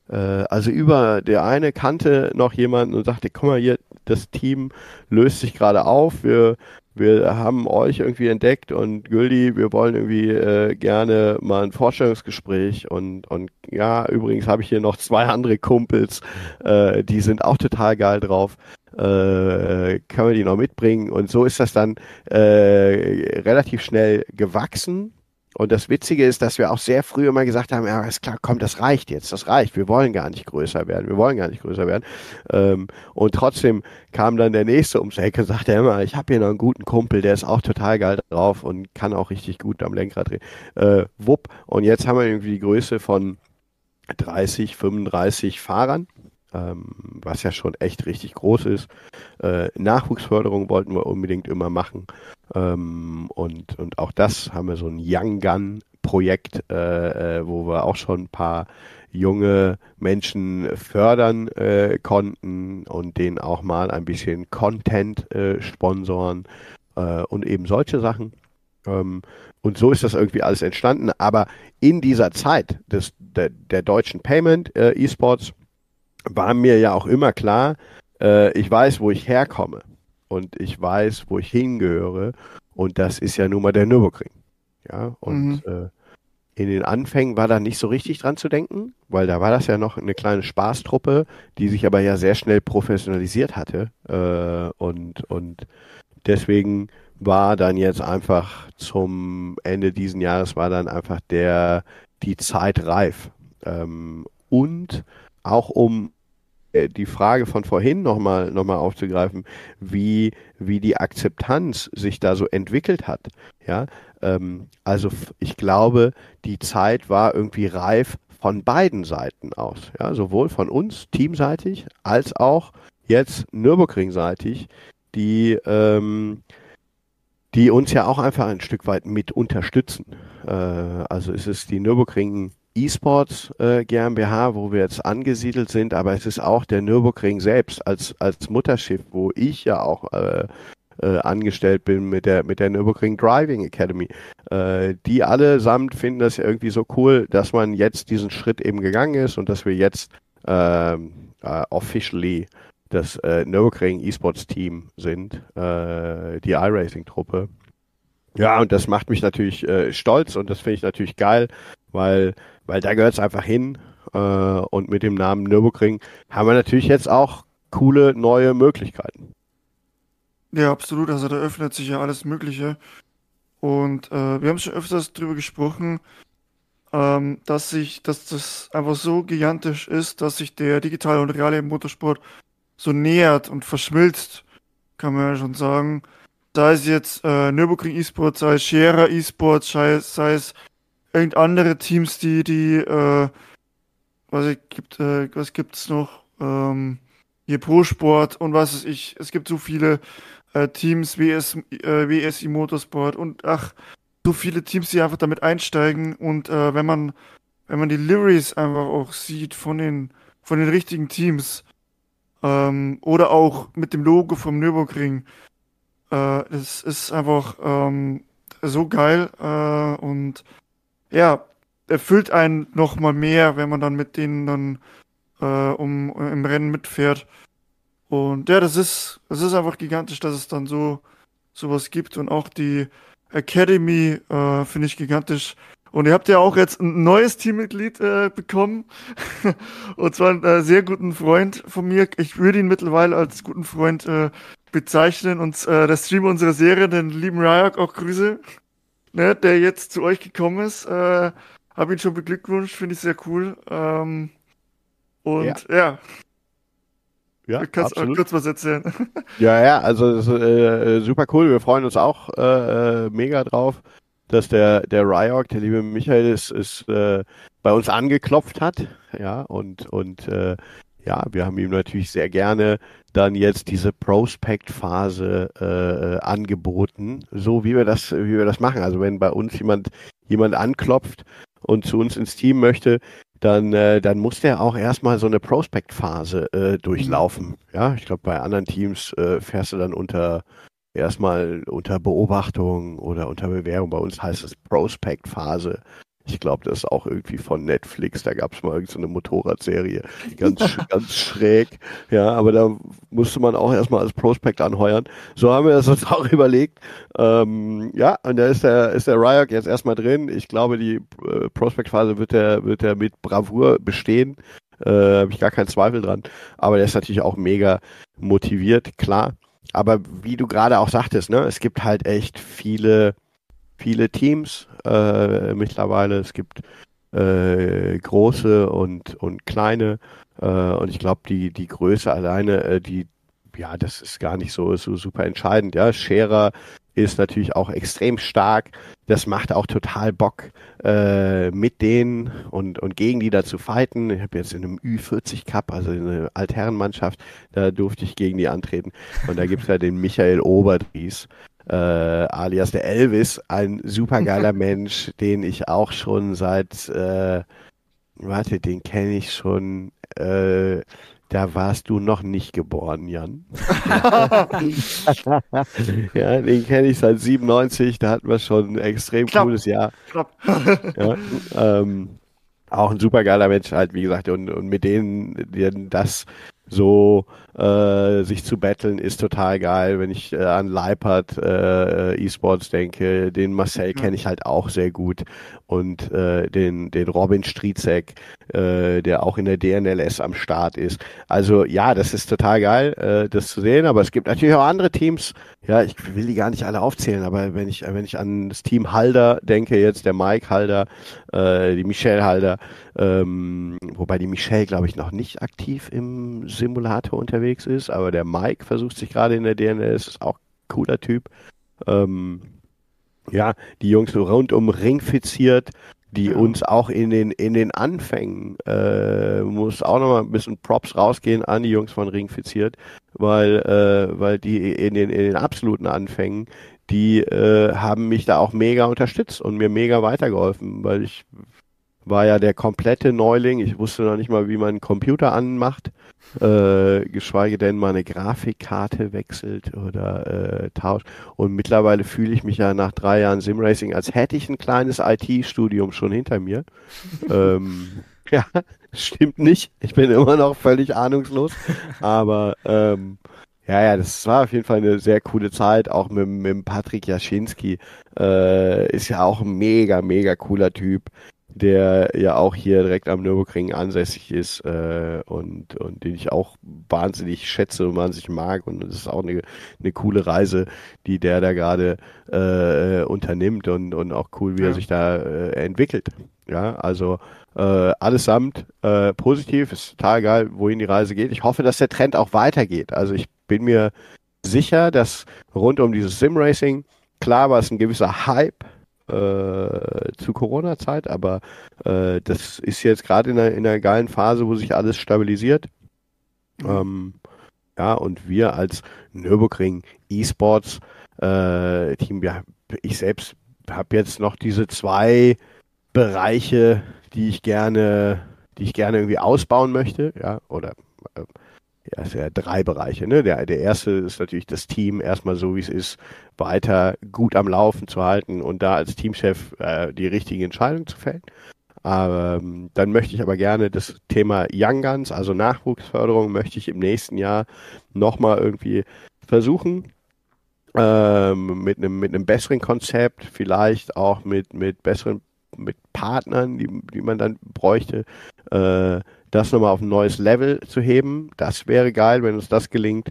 Speaker 3: äh, also über der eine kannte noch jemanden und sagte, komm mal hier, das Team löst sich gerade auf, wir, wir haben euch irgendwie entdeckt und Güldi, wir wollen irgendwie äh, gerne mal ein Vorstellungsgespräch und, und ja, übrigens habe ich hier noch zwei andere Kumpels, äh, die sind auch total geil drauf. Äh, können wir die noch mitbringen? Und so ist das dann äh, relativ schnell gewachsen und das Witzige ist, dass wir auch sehr früh immer gesagt haben, ja, ist klar, komm, das reicht jetzt, das reicht, wir wollen gar nicht größer werden, wir wollen gar nicht größer werden. Ähm, und trotzdem kam dann der Nächste ums Eck und sagte immer, ich habe hier noch einen guten Kumpel, der ist auch total geil drauf und kann auch richtig gut am Lenkrad drehen. Äh, wupp, und jetzt haben wir irgendwie die Größe von 30, 35 Fahrern ähm, was ja schon echt richtig groß ist. Äh, Nachwuchsförderung wollten wir unbedingt immer machen. Ähm, und, und auch das haben wir so ein Young Gun Projekt, äh, äh, wo wir auch schon ein paar junge Menschen fördern äh, konnten und denen auch mal ein bisschen Content äh, sponsoren äh, und eben solche Sachen. Ähm, und so ist das irgendwie alles entstanden. Aber in dieser Zeit des, der, der deutschen Payment äh, E-Sports war mir ja auch immer klar, äh, ich weiß, wo ich herkomme und ich weiß, wo ich hingehöre. Und das ist ja nun mal der Nürburgring. Ja, und mhm. äh, in den Anfängen war da nicht so richtig dran zu denken, weil da war das ja noch eine kleine Spaßtruppe, die sich aber ja sehr schnell professionalisiert hatte. Äh, und, und deswegen war dann jetzt einfach zum Ende diesen Jahres war dann einfach der die Zeit reif. Ähm, und auch um die Frage von vorhin nochmal noch mal aufzugreifen, wie, wie die Akzeptanz sich da so entwickelt hat. Ja, ähm, also ich glaube, die Zeit war irgendwie reif von beiden Seiten aus. Ja, sowohl von uns teamseitig als auch jetzt Nürburgring-seitig, die, ähm, die uns ja auch einfach ein Stück weit mit unterstützen. Äh, also es ist die Nürburgring E-Sports äh, GmbH, wo wir jetzt angesiedelt sind, aber es ist auch der Nürburgring selbst als, als Mutterschiff, wo ich ja auch äh, äh, angestellt bin mit der, mit der Nürburgring Driving Academy. Äh, die allesamt finden das irgendwie so cool, dass man jetzt diesen Schritt eben gegangen ist und dass wir jetzt ähm, äh, officially das äh, Nürburgring E-Sports Team sind, äh, die iRacing-Truppe. Ja, und das macht mich natürlich äh, stolz und das finde ich natürlich geil, weil weil da gehört es einfach hin. Äh, und mit dem Namen Nürburgring haben wir natürlich jetzt auch coole neue Möglichkeiten.
Speaker 1: Ja, absolut. Also da öffnet sich ja alles Mögliche. Und äh, wir haben schon öfters darüber gesprochen, ähm, dass sich, dass das einfach so gigantisch ist, dass sich der digitale und reale Motorsport so nähert und verschmilzt, kann man ja schon sagen. Sei es jetzt äh, Nürburgring E-Sport, sei es Scherer E-Sport, sei, sei es irgend andere Teams, die, die, äh, was ich, gibt, äh, was gibt's noch? Ähm, hier Pro Sport und was weiß ich. Es gibt so viele äh, Teams, WS, äh, WSI Motorsport und ach, so viele Teams, die einfach damit einsteigen und äh, wenn man, wenn man die Liveries einfach auch sieht von den, von den richtigen Teams, ähm, oder auch mit dem Logo vom Nürburgring, äh, es ist einfach ähm, so geil äh, und ja, erfüllt einen noch mal mehr, wenn man dann mit denen dann äh, um im Rennen mitfährt. Und ja, das ist, das ist einfach gigantisch, dass es dann so sowas gibt und auch die Academy äh, finde ich gigantisch. Und ihr habt ja auch jetzt ein neues Teammitglied äh, bekommen. und zwar einen äh, sehr guten Freund von mir. Ich würde ihn mittlerweile als guten Freund äh, bezeichnen. Und äh, der Streamer unserer Serie, den lieben Ryak, auch Grüße ne, der jetzt zu euch gekommen ist. Äh, Habe ihn schon beglückwünscht, finde ich sehr cool. Ähm, und ja. ja.
Speaker 3: Ja,
Speaker 1: du kannst absolut. kurz was erzählen.
Speaker 3: Ja, ja, also ist, äh, super cool. Wir freuen uns auch äh, äh, mega drauf, dass der der Ryok, der liebe Michael, ist, ist äh, bei uns angeklopft hat. Ja, und und äh, ja, wir haben ihm natürlich sehr gerne dann jetzt diese Prospect-Phase äh, angeboten, so wie wir das, wie wir das machen. Also wenn bei uns jemand jemand anklopft und zu uns ins Team möchte, dann äh, dann muss der auch erstmal so eine Prospect-Phase äh, durchlaufen. Ja, ich glaube bei anderen Teams äh, fährst du dann unter erstmal unter Beobachtung oder unter Bewerbung. Bei uns heißt es Prospect-Phase. Ich glaube, das ist auch irgendwie von Netflix. Da gab es mal irgendeine so Motorradserie. Ganz, ganz schräg. Ja, aber da musste man auch erstmal als Prospect anheuern. So haben wir das uns auch überlegt. Ähm, ja, und da ist der, ist der Ryok jetzt erstmal drin. Ich glaube, die äh, Prospect-Phase wird er, wird er mit Bravour bestehen. Äh, Habe ich gar keinen Zweifel dran. Aber der ist natürlich auch mega motiviert, klar. Aber wie du gerade auch sagtest, ne, es gibt halt echt viele viele Teams äh, mittlerweile. Es gibt äh, große und, und kleine. Äh, und ich glaube, die, die Größe alleine, äh, die, ja, das ist gar nicht so, so super entscheidend. Ja, Scherer ist natürlich auch extrem stark. Das macht auch total Bock, äh, mit denen und, und gegen die da zu fighten. Ich habe jetzt in einem Ü40 Cup, also in einer Altherrenmannschaft, da durfte ich gegen die antreten. Und da gibt's ja den Michael Oberdries. Äh, alias der Elvis, ein supergeiler Mensch, den ich auch schon seit, äh, warte, den kenne ich schon, äh, da warst du noch nicht geboren, Jan. ja, den kenne ich seit 97, da hatten wir schon ein extrem Knapp. cooles Jahr. Knapp. ja, ähm, auch ein supergeiler Mensch halt, wie gesagt, und, und mit denen, denen das so äh, sich zu battlen ist total geil. Wenn ich äh, an Leipert äh, E-Sports denke, den Marcel kenne ich halt auch sehr gut und äh, den, den Robin Striezek, äh, der auch in der DNLS am Start ist. Also ja, das ist total geil, äh, das zu sehen, aber es gibt natürlich auch andere Teams. Ja, ich will die gar nicht alle aufzählen, aber wenn ich, wenn ich an das Team Halder denke, jetzt der Mike Halder, äh, die Michelle Halder, ähm, wobei die Michelle, glaube ich, noch nicht aktiv im Simulator unterwegs ist, aber der Mike versucht sich gerade in der DNLS, ist auch cooler Typ. Ähm, ja, die Jungs so rundum ringfiziert, die ja. uns auch in den, in den Anfängen, äh, muss auch nochmal ein bisschen Props rausgehen an die Jungs von Ringfiziert, weil, äh, weil die in den, in den absoluten Anfängen, die äh, haben mich da auch mega unterstützt und mir mega weitergeholfen, weil ich war ja der komplette Neuling. Ich wusste noch nicht mal, wie man einen Computer anmacht, äh, geschweige denn mal eine Grafikkarte wechselt oder äh, tauscht. Und mittlerweile fühle ich mich ja nach drei Jahren Simracing, als hätte ich ein kleines IT-Studium schon hinter mir. ähm, ja, stimmt nicht. Ich bin immer noch völlig ahnungslos. Aber ähm, ja, ja, das war auf jeden Fall eine sehr coole Zeit, auch mit, mit Patrick Jaschinski. Äh, ist ja auch ein mega, mega cooler Typ der ja auch hier direkt am Nürburgring ansässig ist äh, und, und den ich auch wahnsinnig schätze und wahnsinnig mag. Und das ist auch eine, eine coole Reise, die der da gerade äh, unternimmt und, und auch cool, wie ja. er sich da äh, entwickelt. Ja, also äh, allesamt äh, positiv, ist total geil, wohin die Reise geht. Ich hoffe, dass der Trend auch weitergeht. Also ich bin mir sicher, dass rund um dieses Sim-Racing, klar war es ein gewisser Hype, äh, zu Corona-Zeit, aber äh, das ist jetzt gerade in, in einer geilen Phase, wo sich alles stabilisiert. Ähm, ja, und wir als Nürburgring E-Sports äh, ja, ich selbst habe jetzt noch diese zwei Bereiche, die ich gerne, die ich gerne irgendwie ausbauen möchte, ja, oder äh, ja, es ja drei Bereiche. Ne? Der, der erste ist natürlich das Team erstmal so, wie es ist, weiter gut am Laufen zu halten und da als Teamchef äh, die richtige Entscheidung zu fällen. Aber, ähm, dann möchte ich aber gerne das Thema Young Guns, also Nachwuchsförderung, möchte ich im nächsten Jahr nochmal irgendwie versuchen. Ähm, mit einem mit einem besseren Konzept, vielleicht auch mit mit besseren mit Partnern, die, die man dann bräuchte, äh, das nochmal auf ein neues Level zu heben. Das wäre geil, wenn uns das gelingt.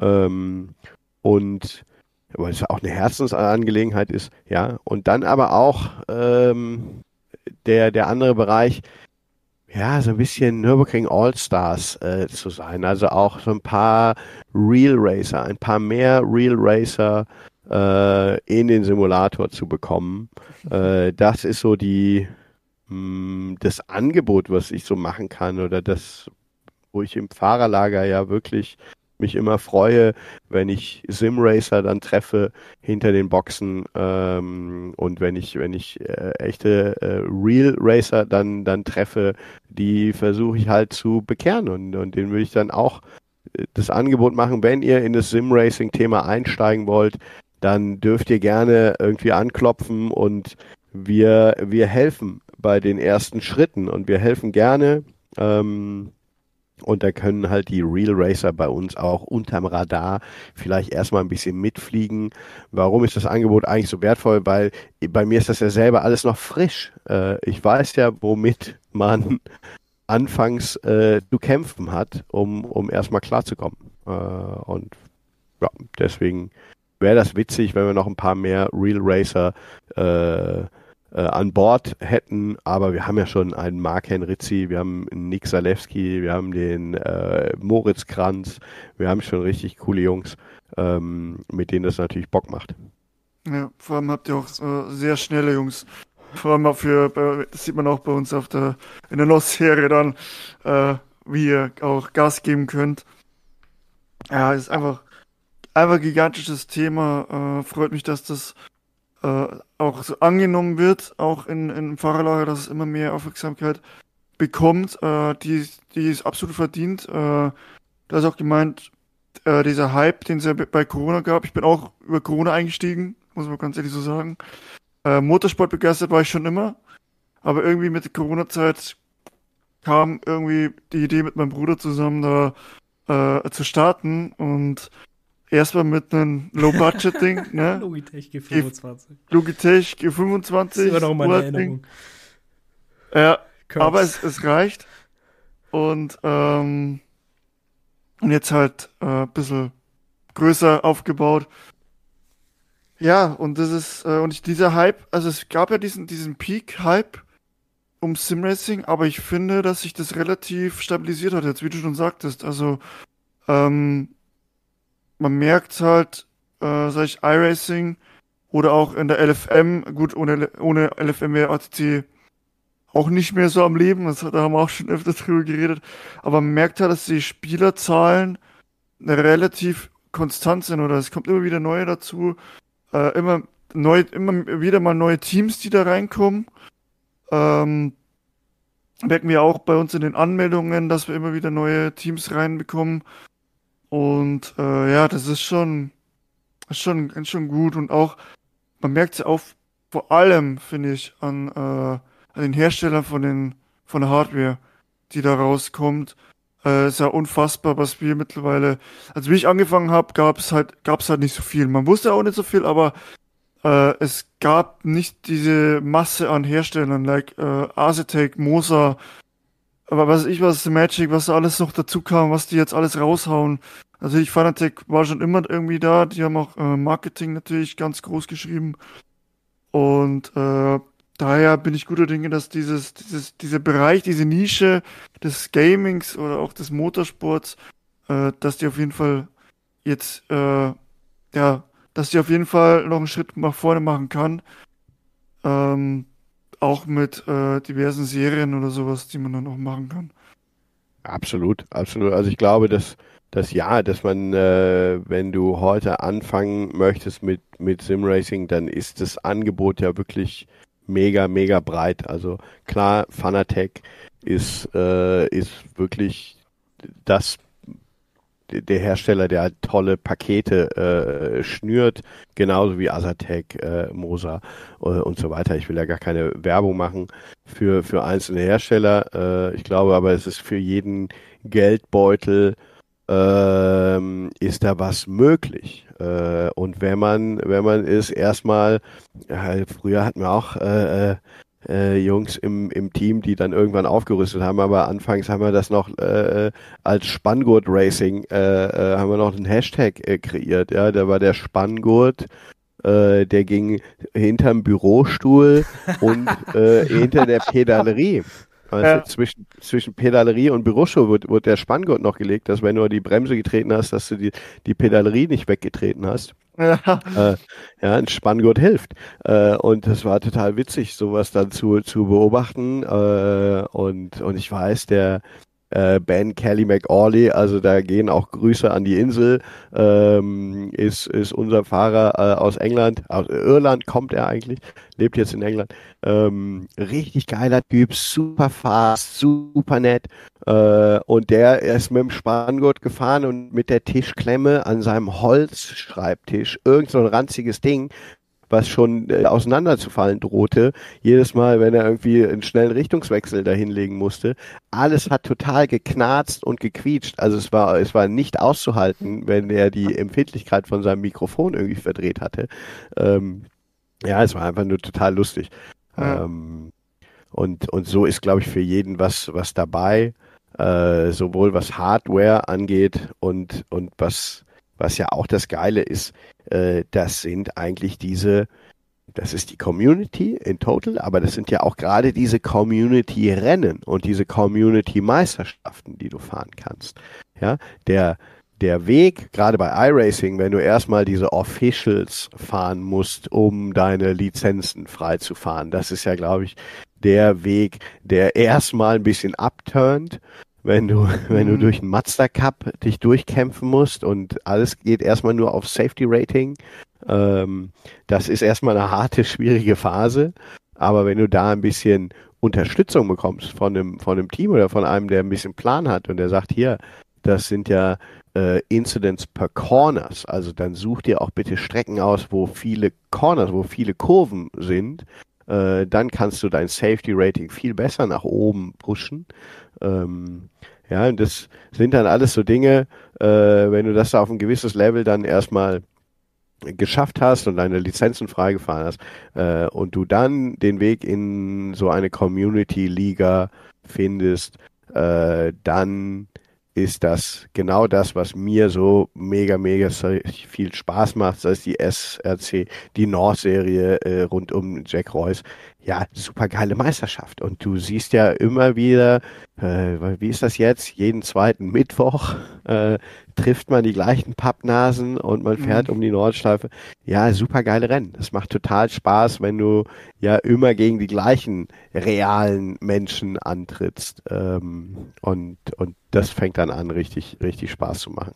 Speaker 3: Ähm, und weil es auch eine Herzensangelegenheit ist, ja. Und dann aber auch ähm, der, der andere Bereich, ja, so ein bisschen Nürburgring All-Stars äh, zu sein. Also auch so ein paar Real Racer, ein paar mehr Real Racer äh, in den Simulator zu bekommen. Äh, das ist so die, mh, das Angebot, was ich so machen kann oder das, wo ich im Fahrerlager ja wirklich mich immer freue, wenn ich Simracer dann treffe hinter den Boxen ähm, und wenn ich wenn ich äh, echte äh, Real Racer dann dann treffe, die versuche ich halt zu bekehren und und den würde ich dann auch äh, das Angebot machen, wenn ihr in das Simracing Thema einsteigen wollt, dann dürft ihr gerne irgendwie anklopfen und wir wir helfen bei den ersten Schritten und wir helfen gerne. Ähm, und da können halt die Real Racer bei uns auch unterm Radar vielleicht erstmal ein bisschen mitfliegen. Warum ist das Angebot eigentlich so wertvoll? Weil bei mir ist das ja selber alles noch frisch. Äh, ich weiß ja, womit man anfangs äh, zu kämpfen hat, um, um erstmal klarzukommen. Äh, und ja, deswegen wäre das witzig, wenn wir noch ein paar mehr Real Racer äh, äh, an Bord hätten, aber wir haben ja schon einen Mark Henrizzi, wir haben Nick Salewski, wir haben den äh, Moritz Kranz, wir haben schon richtig coole Jungs, ähm, mit denen das natürlich Bock macht.
Speaker 1: Ja, vor allem habt ihr auch äh, sehr schnelle Jungs. Vor allem auch für, das sieht man auch bei uns auf der, in der NOS-Serie dann, äh, wie ihr auch Gas geben könnt. Ja, ist einfach einfach gigantisches Thema. Äh, freut mich, dass das äh, auch so angenommen wird, auch in, in Fahrerlager, dass es immer mehr Aufmerksamkeit bekommt, äh, die, die es absolut verdient. Äh, da ist auch gemeint, äh, dieser Hype, den es ja bei Corona gab. Ich bin auch über Corona eingestiegen, muss man ganz ehrlich so sagen. Äh, Motorsport begeistert war ich schon immer, aber irgendwie mit der Corona-Zeit kam irgendwie die Idee mit meinem Bruder zusammen da äh, zu starten und erstmal mit einem Low-Budget-Ding, ne?
Speaker 2: Logitech G25.
Speaker 1: Logitech G25. Das
Speaker 2: ist immer noch meine Erinnerung.
Speaker 1: Ja, Curves. aber es, es reicht. Und, ähm, und jetzt halt äh, ein bisschen größer aufgebaut. Ja, und das ist, äh, und ich, dieser Hype, also es gab ja diesen, diesen Peak-Hype um Simracing, aber ich finde, dass sich das relativ stabilisiert hat, jetzt wie du schon sagtest. Also, ähm, man merkt halt, äh, sag ich, iRacing oder auch in der LFM, gut, ohne, ohne LFM wäre ATC auch nicht mehr so am Leben, das, da haben wir auch schon öfter drüber geredet, aber man merkt halt, dass die Spielerzahlen relativ konstant sind oder es kommt immer wieder neue dazu, äh, immer neu, immer wieder mal neue Teams, die da reinkommen. Ähm, merken wir auch bei uns in den Anmeldungen, dass wir immer wieder neue Teams reinbekommen. Und äh, ja, das ist schon, ist schon, ist schon gut. Und auch, man merkt es auch vor allem, finde ich, an, äh, an den Herstellern von den, von der Hardware, die da rauskommt. Äh, ist ja unfassbar, was wir mittlerweile, also wie ich angefangen habe, gab es halt, gab es halt nicht so viel. Man wusste auch nicht so viel, aber äh, es gab nicht diese Masse an Herstellern, like äh, Asetec, Mosa, aber was ich was, Magic, was da alles noch dazu kam, was die jetzt alles raushauen. Natürlich, Fanatec war schon immer irgendwie da, die haben auch äh, Marketing natürlich ganz groß geschrieben. Und äh, daher bin ich guter Dinge, dass dieses, dieses, dieser Bereich, diese Nische des Gamings oder auch des Motorsports, äh, dass die auf jeden Fall jetzt, äh, ja, dass die auf jeden Fall noch einen Schritt nach vorne machen kann. Ähm, auch mit äh, diversen Serien oder sowas, die man dann auch machen kann.
Speaker 3: Absolut, absolut. Also ich glaube, dass das ja, dass man, äh, wenn du heute anfangen möchtest mit, mit Simracing, dann ist das Angebot ja wirklich mega, mega breit. Also klar, Fanatec ist, äh, ist wirklich das der Hersteller, der halt tolle Pakete äh, schnürt, genauso wie Azatec, äh, Mosa äh, und so weiter. Ich will ja gar keine Werbung machen für, für einzelne Hersteller. Äh, ich glaube aber, es ist für jeden Geldbeutel ähm, ist da was möglich. Äh, und wenn man, wenn man es erstmal, ja, früher hatten wir auch äh, äh Jungs im, im Team, die dann irgendwann aufgerüstet haben, aber anfangs haben wir das noch äh, als Spanngurt Racing, äh, äh, haben wir noch einen Hashtag äh, kreiert, ja, da war der Spanngurt, äh, der ging hinterm Bürostuhl und äh, hinter der Pedalerie. Also ja. zwischen, zwischen Pedalerie und Bürostuhl wird, wird der Spanngurt noch gelegt, dass wenn du die Bremse getreten hast, dass du die, die Pedalerie nicht weggetreten hast. Ja, äh, ja ein Spanngurt hilft. Äh, und das war total witzig, sowas dann zu, zu beobachten. Äh, und, und ich weiß, der, äh, Ben Kelly McAuley, also da gehen auch Grüße an die Insel, ähm, ist, ist unser Fahrer äh, aus England, aus Irland kommt er eigentlich, lebt jetzt in England. Ähm, richtig geiler Typ, super fast, super nett. Äh, und der ist mit dem Spanngurt gefahren und mit der Tischklemme an seinem Holzschreibtisch, irgend so ein ranziges Ding, was schon äh, auseinanderzufallen drohte, jedes Mal, wenn er irgendwie einen schnellen Richtungswechsel dahinlegen musste. Alles hat total geknarzt und gequietscht. Also es war, es war nicht auszuhalten, wenn er die Empfindlichkeit von seinem Mikrofon irgendwie verdreht hatte. Ähm, ja, es war einfach nur total lustig. Ja. Ähm, und, und so ist, glaube ich, für jeden was, was dabei, äh, sowohl was Hardware angeht und, und was, was ja auch das Geile ist, äh, das sind eigentlich diese, das ist die Community in total, aber das sind ja auch gerade diese Community-Rennen und diese Community-Meisterschaften, die du fahren kannst. Ja, der, der Weg, gerade bei iRacing, wenn du erstmal diese Officials fahren musst, um deine Lizenzen freizufahren, das ist ja, glaube ich, der Weg, der erstmal ein bisschen abturnt, wenn du, wenn du mhm. durch einen Mazda Cup dich durchkämpfen musst und alles geht erstmal nur auf Safety Rating. Ähm, das ist erstmal eine harte, schwierige Phase. Aber wenn du da ein bisschen Unterstützung bekommst von einem, von einem Team oder von einem, der ein bisschen Plan hat und der sagt, hier, das sind ja äh, Incidents per Corners. Also dann such dir auch bitte Strecken aus, wo viele Corners, wo viele Kurven sind. Äh, dann kannst du dein Safety Rating viel besser nach oben pushen. Ähm, ja, und das sind dann alles so Dinge, äh, wenn du das auf ein gewisses Level dann erstmal geschafft hast und deine Lizenzen freigefahren hast äh, und du dann den Weg in so eine Community-Liga findest, äh, dann ist das genau das, was mir so mega, mega viel Spaß macht. Das ist die SRC, die North-Serie äh, rund um Jack Royce. Ja, super geile Meisterschaft. Und du siehst ja immer wieder, äh, wie ist das jetzt? Jeden zweiten Mittwoch äh, trifft man die gleichen Pappnasen und man fährt mhm. um die Nordschleife. Ja, super geile Rennen. Das macht total Spaß, wenn du ja immer gegen die gleichen realen Menschen antrittst. Ähm, und, und das fängt dann an, richtig, richtig Spaß zu machen.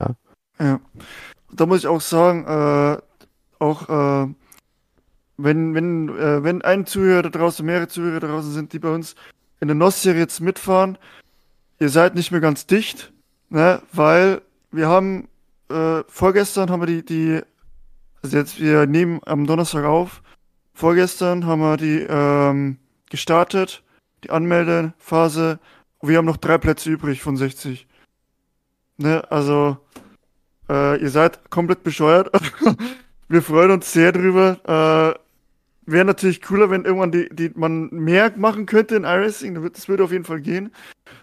Speaker 3: Ja.
Speaker 1: ja. Da muss ich auch sagen, äh, auch äh, wenn, wenn, äh, wenn ein Zuhörer draußen, mehrere Zuhörer draußen sind, die bei uns in der NOS-Serie jetzt mitfahren, ihr seid nicht mehr ganz dicht, ne, weil wir haben, äh, vorgestern haben wir die, die, also jetzt, wir nehmen am Donnerstag auf, vorgestern haben wir die, ähm, gestartet, die Anmeldephase, wir haben noch drei Plätze übrig von 60. Ne, also, äh, ihr seid komplett bescheuert. wir freuen uns sehr drüber. Äh, Wäre natürlich cooler, wenn irgendwann die, die man mehr machen könnte in iRacing. Das würde auf jeden Fall gehen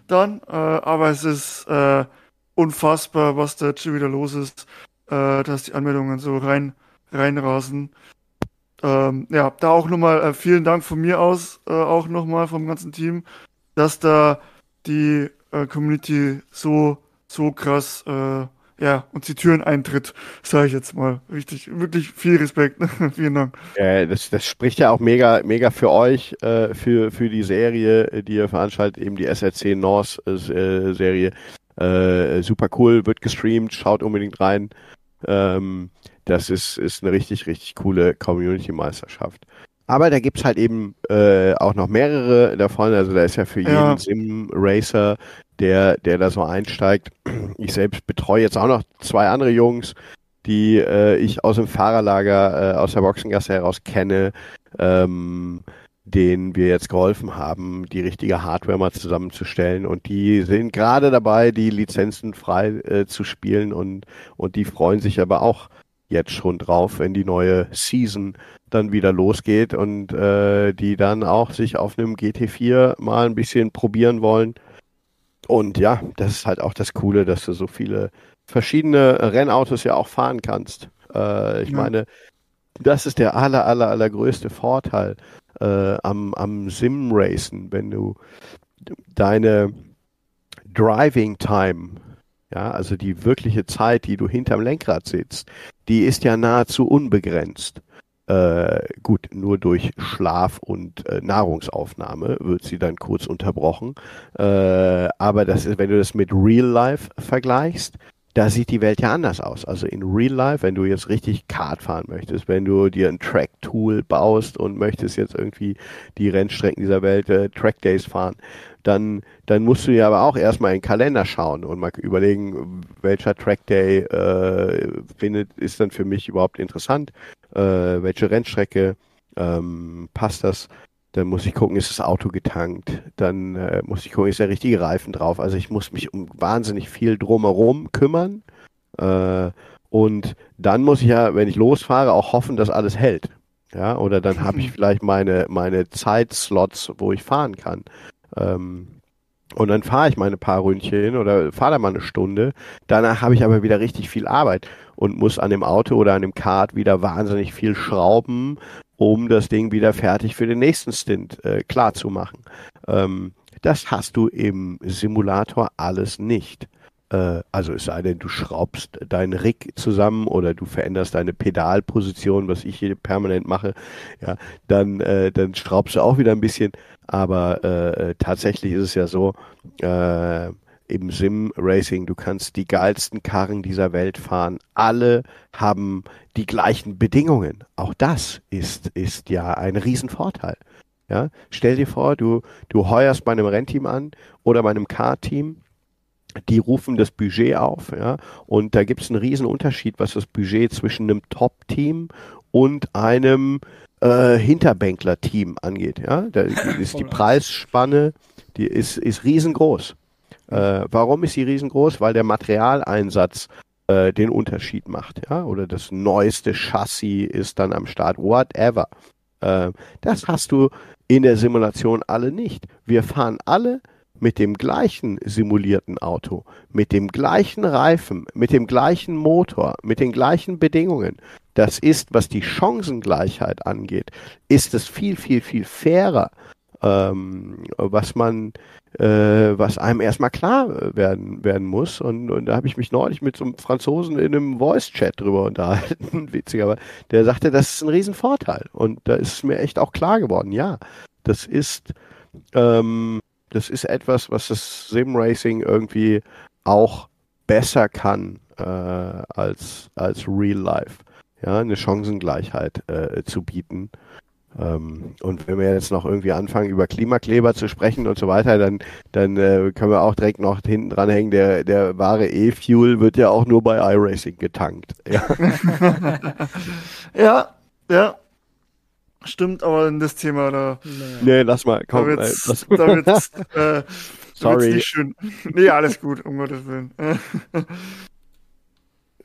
Speaker 1: dann. Äh, aber es ist äh, unfassbar, was da schon wieder los ist, äh, dass die Anmeldungen so rein reinrasen. Ähm, ja, da auch nochmal äh, vielen Dank von mir aus, äh, auch nochmal vom ganzen Team, dass da die äh, Community so, so krass äh, ja, uns die Türen eintritt, sage ich jetzt mal. Richtig, wirklich viel Respekt. Vielen Dank.
Speaker 3: Ja, das, das spricht ja auch mega, mega für euch, äh, für, für die Serie, die ihr veranstaltet, eben die SRC North äh, Serie. Äh, super cool, wird gestreamt, schaut unbedingt rein. Ähm, das ist, ist eine richtig, richtig coole Community-Meisterschaft. Aber da gibt's halt eben äh, auch noch mehrere davon. Also da ist ja für jeden ja. Sim-Racer, der, der da so einsteigt. Ich selbst betreue jetzt auch noch zwei andere Jungs, die äh, ich aus dem Fahrerlager, äh, aus der Boxengasse heraus kenne, ähm, denen wir jetzt geholfen haben, die richtige Hardware mal zusammenzustellen. Und die sind gerade dabei, die Lizenzen frei äh, zu spielen und, und die freuen sich aber auch jetzt schon drauf, wenn die neue Season dann wieder losgeht und äh, die dann auch sich auf einem GT4 mal ein bisschen probieren wollen. Und ja, das ist halt auch das Coole, dass du so viele verschiedene Rennautos ja auch fahren kannst. Äh, ich ja. meine, das ist der aller, aller, allergrößte Vorteil äh, am, am Sim-Racen, wenn du deine Driving Time ja, also die wirkliche Zeit, die du hinterm Lenkrad sitzt, die ist ja nahezu unbegrenzt. Äh, gut, nur durch Schlaf und äh, Nahrungsaufnahme wird sie dann kurz unterbrochen. Äh, aber das ist, wenn du das mit Real Life vergleichst, da sieht die Welt ja anders aus. Also in Real Life, wenn du jetzt richtig Kart fahren möchtest, wenn du dir ein Track-Tool baust und möchtest jetzt irgendwie die Rennstrecken dieser Welt, äh, Track Days fahren, dann, dann musst du ja aber auch erstmal in den Kalender schauen und mal überlegen, welcher Track Day äh, findet, ist dann für mich überhaupt interessant, äh, welche Rennstrecke ähm, passt das. Dann muss ich gucken, ist das Auto getankt. Dann äh, muss ich gucken, ist der richtige Reifen drauf. Also ich muss mich um wahnsinnig viel drumherum kümmern. Äh, und dann muss ich ja, wenn ich losfahre, auch hoffen, dass alles hält. Ja, oder dann habe ich vielleicht meine, meine Zeitslots, wo ich fahren kann. Ähm, und dann fahre ich meine paar Ründchen oder fahre da mal eine Stunde. Danach habe ich aber wieder richtig viel Arbeit und muss an dem Auto oder an dem Kart wieder wahnsinnig viel schrauben, um das Ding wieder fertig für den nächsten Stint äh, klar zu machen. Ähm, das hast du im Simulator alles nicht. Äh, also es sei denn, du schraubst deinen Rig zusammen oder du veränderst deine Pedalposition, was ich hier permanent mache, ja, dann, äh, dann schraubst du auch wieder ein bisschen. Aber äh, tatsächlich ist es ja so, äh, im Sim-Racing, du kannst die geilsten Karren dieser Welt fahren. Alle haben die gleichen Bedingungen. Auch das ist, ist ja ein Riesenvorteil. Ja, stell dir vor, du, du heuerst bei einem Rennteam an oder bei einem Car-Team die rufen das Budget auf, ja, und da gibt es einen riesen Unterschied, was das Budget zwischen einem Top-Team und einem äh, Hinterbänkler-Team angeht, ja. Da ist die Preisspanne, die ist, ist riesengroß. Äh, warum ist sie riesengroß? Weil der Materialeinsatz äh, den Unterschied macht, ja, oder das neueste Chassis ist dann am Start, whatever. Äh, das hast du in der Simulation alle nicht. Wir fahren alle mit dem gleichen simulierten Auto, mit dem gleichen Reifen, mit dem gleichen Motor, mit den gleichen Bedingungen. Das ist, was die Chancengleichheit angeht, ist es viel, viel, viel fairer, ähm, was man, äh, was einem erstmal klar werden, werden muss. Und, und da habe ich mich neulich mit so einem Franzosen in einem Voice-Chat drüber unterhalten, witziger, aber der sagte, das ist ein Riesenvorteil. Und da ist mir echt auch klar geworden, ja, das ist, ähm, das ist etwas, was das Sim-Racing irgendwie auch besser kann äh, als, als Real Life. Ja, eine Chancengleichheit äh, zu bieten. Ähm, und wenn wir jetzt noch irgendwie anfangen, über Klimakleber zu sprechen und so weiter, dann, dann äh, können wir auch direkt noch hinten dran hängen, der, der wahre E-Fuel wird ja auch nur bei iRacing getankt. Ja,
Speaker 1: ja. ja. Stimmt, aber in das Thema da.
Speaker 3: Nee, lass mal, komm.
Speaker 1: Da wird's, lass. Da wird's, äh, Sorry. nicht schön. Nee, alles gut, um Gottes Willen.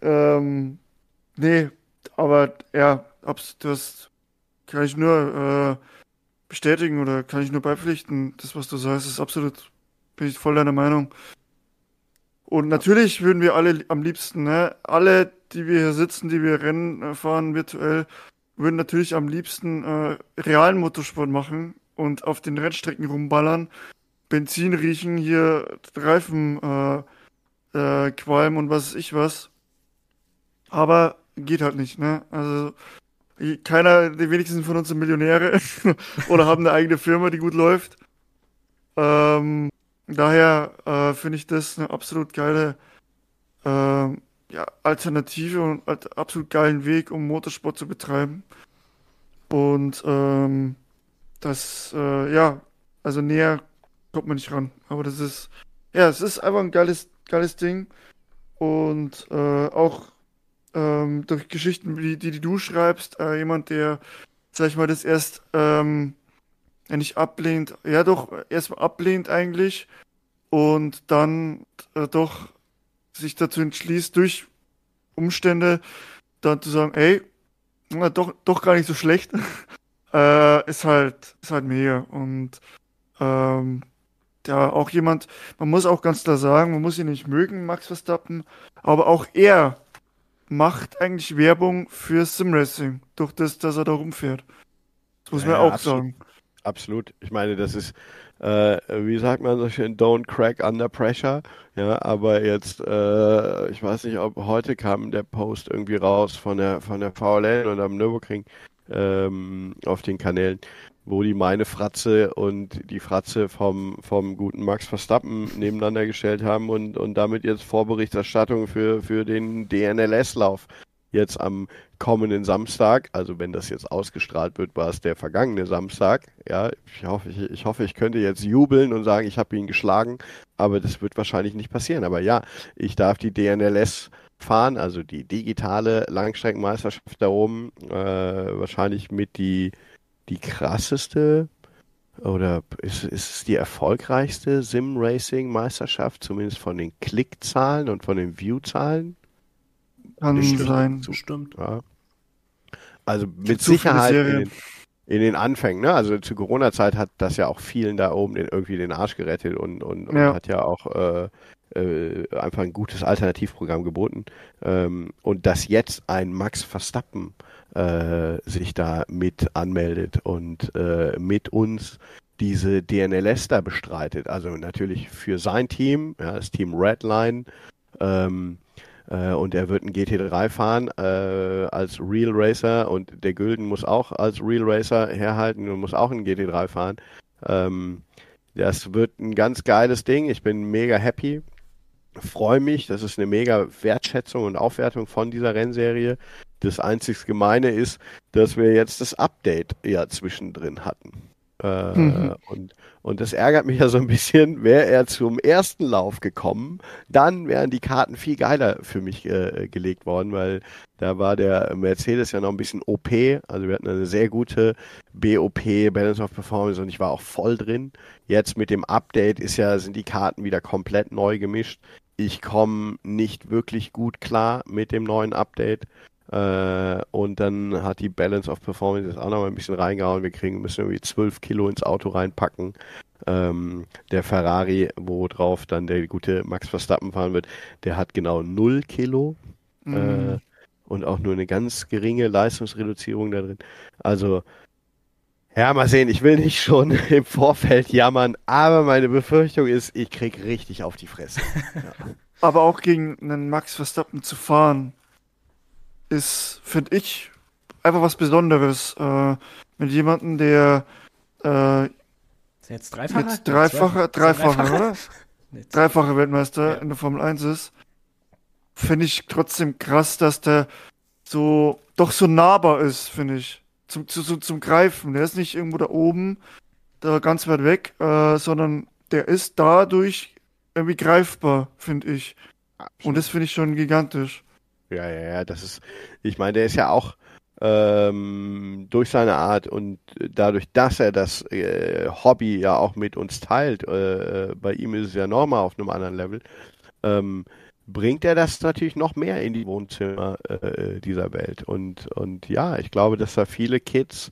Speaker 1: ähm, nee, aber ja, du hast, kann ich nur äh, bestätigen oder kann ich nur beipflichten. Das, was du sagst, ist absolut, bin ich voll deiner Meinung. Und natürlich würden wir alle am liebsten, ne, alle, die wir hier sitzen, die wir Rennen fahren virtuell, würden natürlich am liebsten äh, realen Motorsport machen und auf den Rennstrecken rumballern, Benzin riechen, hier Reifen äh, äh, qualmen und was weiß ich was. Aber geht halt nicht, ne? Also keiner, die wenigsten von uns sind Millionäre oder haben eine eigene Firma, die gut läuft. Ähm, daher äh, finde ich das eine absolut geile äh, ja, Alternative und als absolut geilen Weg, um Motorsport zu betreiben. Und ähm, das, äh, ja, also näher kommt man nicht ran. Aber das ist, ja, es ist einfach ein geiles, geiles Ding. Und äh, auch ähm, durch Geschichten, die, die, die du schreibst, äh, jemand, der, sag ich mal, das erst ähm, ja nicht ablehnt, ja doch, erstmal ablehnt eigentlich und dann äh, doch sich dazu entschließt, durch Umstände dann zu sagen, ey, na, doch, doch gar nicht so schlecht, äh, ist halt, ist halt mega. Und ähm, ja, auch jemand, man muss auch ganz klar sagen, man muss ihn nicht mögen, Max Verstappen, aber auch er macht eigentlich Werbung für Simracing, durch das, dass er da rumfährt. Das muss ja, man auch absolut, sagen.
Speaker 3: Absolut. Ich meine, das ist, äh, wie sagt man so schön, don't crack under pressure. Ja, aber jetzt, äh, ich weiß nicht, ob heute kam der Post irgendwie raus von der von der VLN und am Nürburgring ähm, auf den Kanälen, wo die meine Fratze und die Fratze vom, vom guten Max Verstappen nebeneinander gestellt haben und, und damit jetzt Vorberichterstattung für, für den DNLS-Lauf jetzt am kommenden Samstag, also wenn das jetzt ausgestrahlt wird, war es der vergangene Samstag. Ja, ich hoffe, ich, ich hoffe, ich könnte jetzt jubeln und sagen, ich habe ihn geschlagen, aber das wird wahrscheinlich nicht passieren. Aber ja, ich darf die DNLS fahren, also die digitale Langstreckenmeisterschaft da oben, äh, wahrscheinlich mit die, die krasseste oder ist, ist es die erfolgreichste Sim-Racing-Meisterschaft, zumindest von den Klickzahlen und von den View-Zahlen?
Speaker 1: Kann
Speaker 2: Bestimmt.
Speaker 1: sein.
Speaker 2: Bestimmt.
Speaker 3: Ja. Also mit Sicherheit in den, in den, Anfängen, ne? Also zur Corona-Zeit hat das ja auch vielen da oben den, irgendwie den Arsch gerettet und, und, und ja. hat ja auch äh, äh, einfach ein gutes Alternativprogramm geboten. Ähm, und dass jetzt ein Max Verstappen äh, sich da mit anmeldet und äh, mit uns diese DNLS da bestreitet. Also natürlich für sein Team, ja, das Team Redline, Ähm, äh, und er wird ein GT3 fahren äh, als Real Racer und der Gülden muss auch als Real Racer herhalten und muss auch ein GT3 fahren. Ähm, das wird ein ganz geiles Ding. Ich bin mega happy. Freue mich. Das ist eine mega Wertschätzung und Aufwertung von dieser Rennserie. Das einzig Gemeine ist, dass wir jetzt das Update ja zwischendrin hatten. Äh, mhm. und, und das ärgert mich ja so ein bisschen. Wäre er zum ersten Lauf gekommen, dann wären die Karten viel geiler für mich äh, gelegt worden, weil da war der Mercedes ja noch ein bisschen OP. Also wir hatten eine sehr gute BOP, Balance of Performance, und ich war auch voll drin. Jetzt mit dem Update ist ja, sind die Karten wieder komplett neu gemischt. Ich komme nicht wirklich gut klar mit dem neuen Update. Äh, und dann hat die Balance of Performance jetzt auch noch mal ein bisschen reingehauen. Wir kriegen, müssen irgendwie 12 Kilo ins Auto reinpacken. Ähm, der Ferrari, wo drauf dann der gute Max Verstappen fahren wird, der hat genau 0 Kilo. Mhm. Äh, und auch nur eine ganz geringe Leistungsreduzierung da drin. Also, ja, mal sehen, ich will nicht schon im Vorfeld jammern, aber meine Befürchtung ist, ich krieg richtig auf die Fresse. Ja.
Speaker 1: Aber auch gegen einen Max Verstappen zu fahren, ist, finde ich, einfach was Besonderes. Äh, mit jemandem, der äh,
Speaker 2: jetzt dreifacher?
Speaker 1: Jetzt dreifacher, dreifacher, oder? Dreifacher Weltmeister ja. in der Formel 1 ist. Finde ich trotzdem krass, dass der so doch so nahbar ist, finde ich. Zum, zu, zum Greifen. Der ist nicht irgendwo da oben, da ganz weit weg, äh, sondern der ist dadurch irgendwie greifbar, finde ich. Und das finde ich schon gigantisch.
Speaker 3: Ja, ja, ja, das ist, ich meine, der ist ja auch ähm, durch seine Art und dadurch, dass er das äh, Hobby ja auch mit uns teilt, äh, bei ihm ist es ja nochmal auf einem anderen Level, ähm, bringt er das natürlich noch mehr in die Wohnzimmer äh, dieser Welt. Und, und ja, ich glaube, dass da viele Kids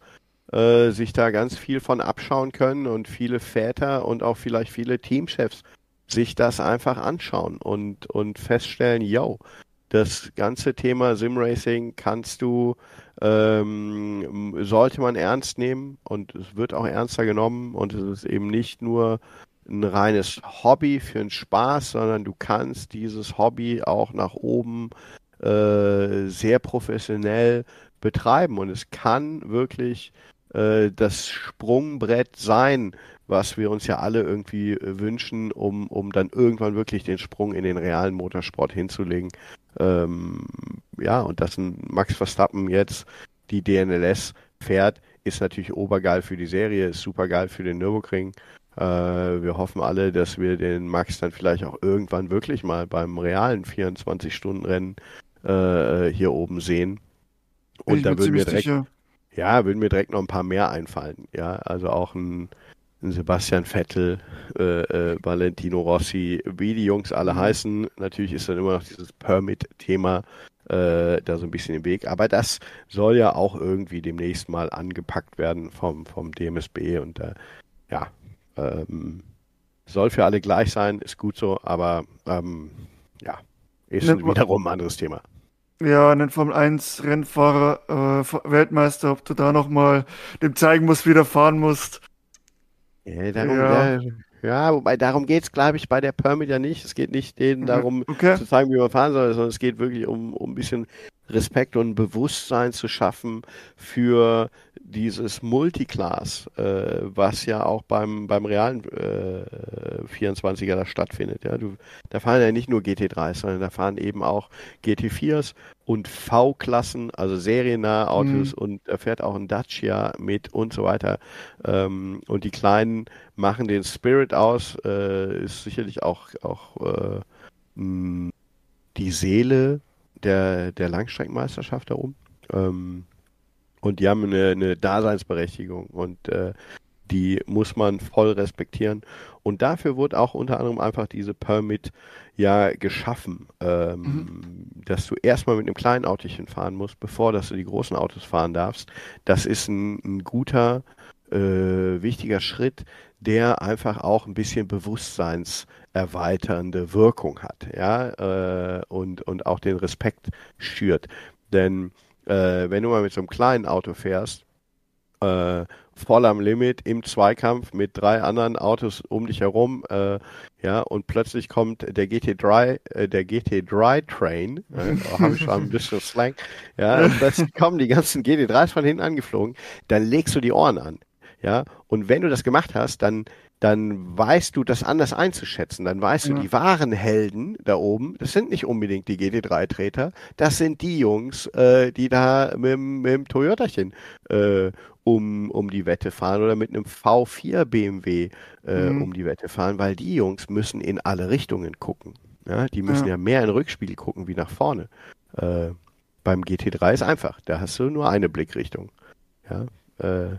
Speaker 3: äh, sich da ganz viel von abschauen können und viele Väter und auch vielleicht viele Teamchefs sich das einfach anschauen und, und feststellen, yo, das ganze Thema Simracing kannst du, ähm, sollte man ernst nehmen und es wird auch ernster genommen und es ist eben nicht nur ein reines Hobby für einen Spaß, sondern du kannst dieses Hobby auch nach oben äh, sehr professionell betreiben und es kann wirklich äh, das Sprungbrett sein, was wir uns ja alle irgendwie wünschen, um, um dann irgendwann wirklich den Sprung in den realen Motorsport hinzulegen. Ähm, ja, und dass ein Max Verstappen jetzt die DNLS fährt, ist natürlich obergeil für die Serie, ist supergeil für den Nürburgring. Äh, wir hoffen alle, dass wir den Max dann vielleicht auch irgendwann wirklich mal beim realen 24-Stunden-Rennen äh, hier oben sehen. Und ich da würden wir direkt, sicher. ja, würden mir direkt noch ein paar mehr einfallen. Ja, also auch ein Sebastian Vettel, äh, äh, Valentino Rossi, wie die Jungs alle mhm. heißen. Natürlich ist dann immer noch dieses Permit-Thema äh, da so ein bisschen im Weg. Aber das soll ja auch irgendwie demnächst mal angepackt werden vom, vom DMSB und äh, ja, ähm, soll für alle gleich sein, ist gut so, aber ähm, ja, ist ne, wiederum ein anderes Thema.
Speaker 1: Ja, einen Formel 1 Rennfahrer, äh, Weltmeister, ob du da nochmal dem zeigen musst, wie du fahren musst.
Speaker 3: Ja, darum, ja. ja, wobei darum geht es, glaube ich, bei der Permit ja nicht. Es geht nicht denen mhm, darum okay. zu zeigen, wie man fahren soll, sondern es geht wirklich um, um ein bisschen Respekt und Bewusstsein zu schaffen für dieses Multiclass, äh, was ja auch beim, beim realen äh, 24er da stattfindet. Ja, du, da fahren ja nicht nur GT3s, sondern da fahren eben auch GT4s und V-Klassen, also seriennahe Autos mhm. und da fährt auch ein Dacia mit und so weiter. Ähm, und die Kleinen machen den Spirit aus, äh, ist sicherlich auch, auch äh, die Seele der, der Langstreckenmeisterschaft da oben. Ähm, und die haben eine, eine Daseinsberechtigung und äh, die muss man voll respektieren. Und dafür wurde auch unter anderem einfach diese Permit ja geschaffen, ähm, mhm. dass du erstmal mit einem kleinen Autochen fahren musst, bevor dass du die großen Autos fahren darfst. Das ist ein, ein guter, äh, wichtiger Schritt, der einfach auch ein bisschen bewusstseinserweiternde Wirkung hat, ja, äh, und, und auch den Respekt schürt. Denn äh, wenn du mal mit so einem kleinen Auto fährst, äh, voll am Limit im Zweikampf mit drei anderen Autos um dich herum, äh, ja, und plötzlich kommt der GT3, äh, der GT3 Train, äh, habe ich schon ein bisschen Slang, ja, plötzlich kommen die ganzen GT3s von hinten angeflogen, dann legst du die Ohren an, ja, und wenn du das gemacht hast, dann dann weißt du das anders einzuschätzen. Dann weißt ja. du, die wahren Helden da oben, das sind nicht unbedingt die GT3-Treter, das sind die Jungs, äh, die da mit, mit dem Toyotachen äh, um, um die Wette fahren oder mit einem V4 BMW äh, mhm. um die Wette fahren, weil die Jungs müssen in alle Richtungen gucken. Ja? Die müssen ja. ja mehr in Rückspiel gucken wie nach vorne. Äh, beim GT3 ist einfach, da hast du nur eine Blickrichtung. Ja? Äh,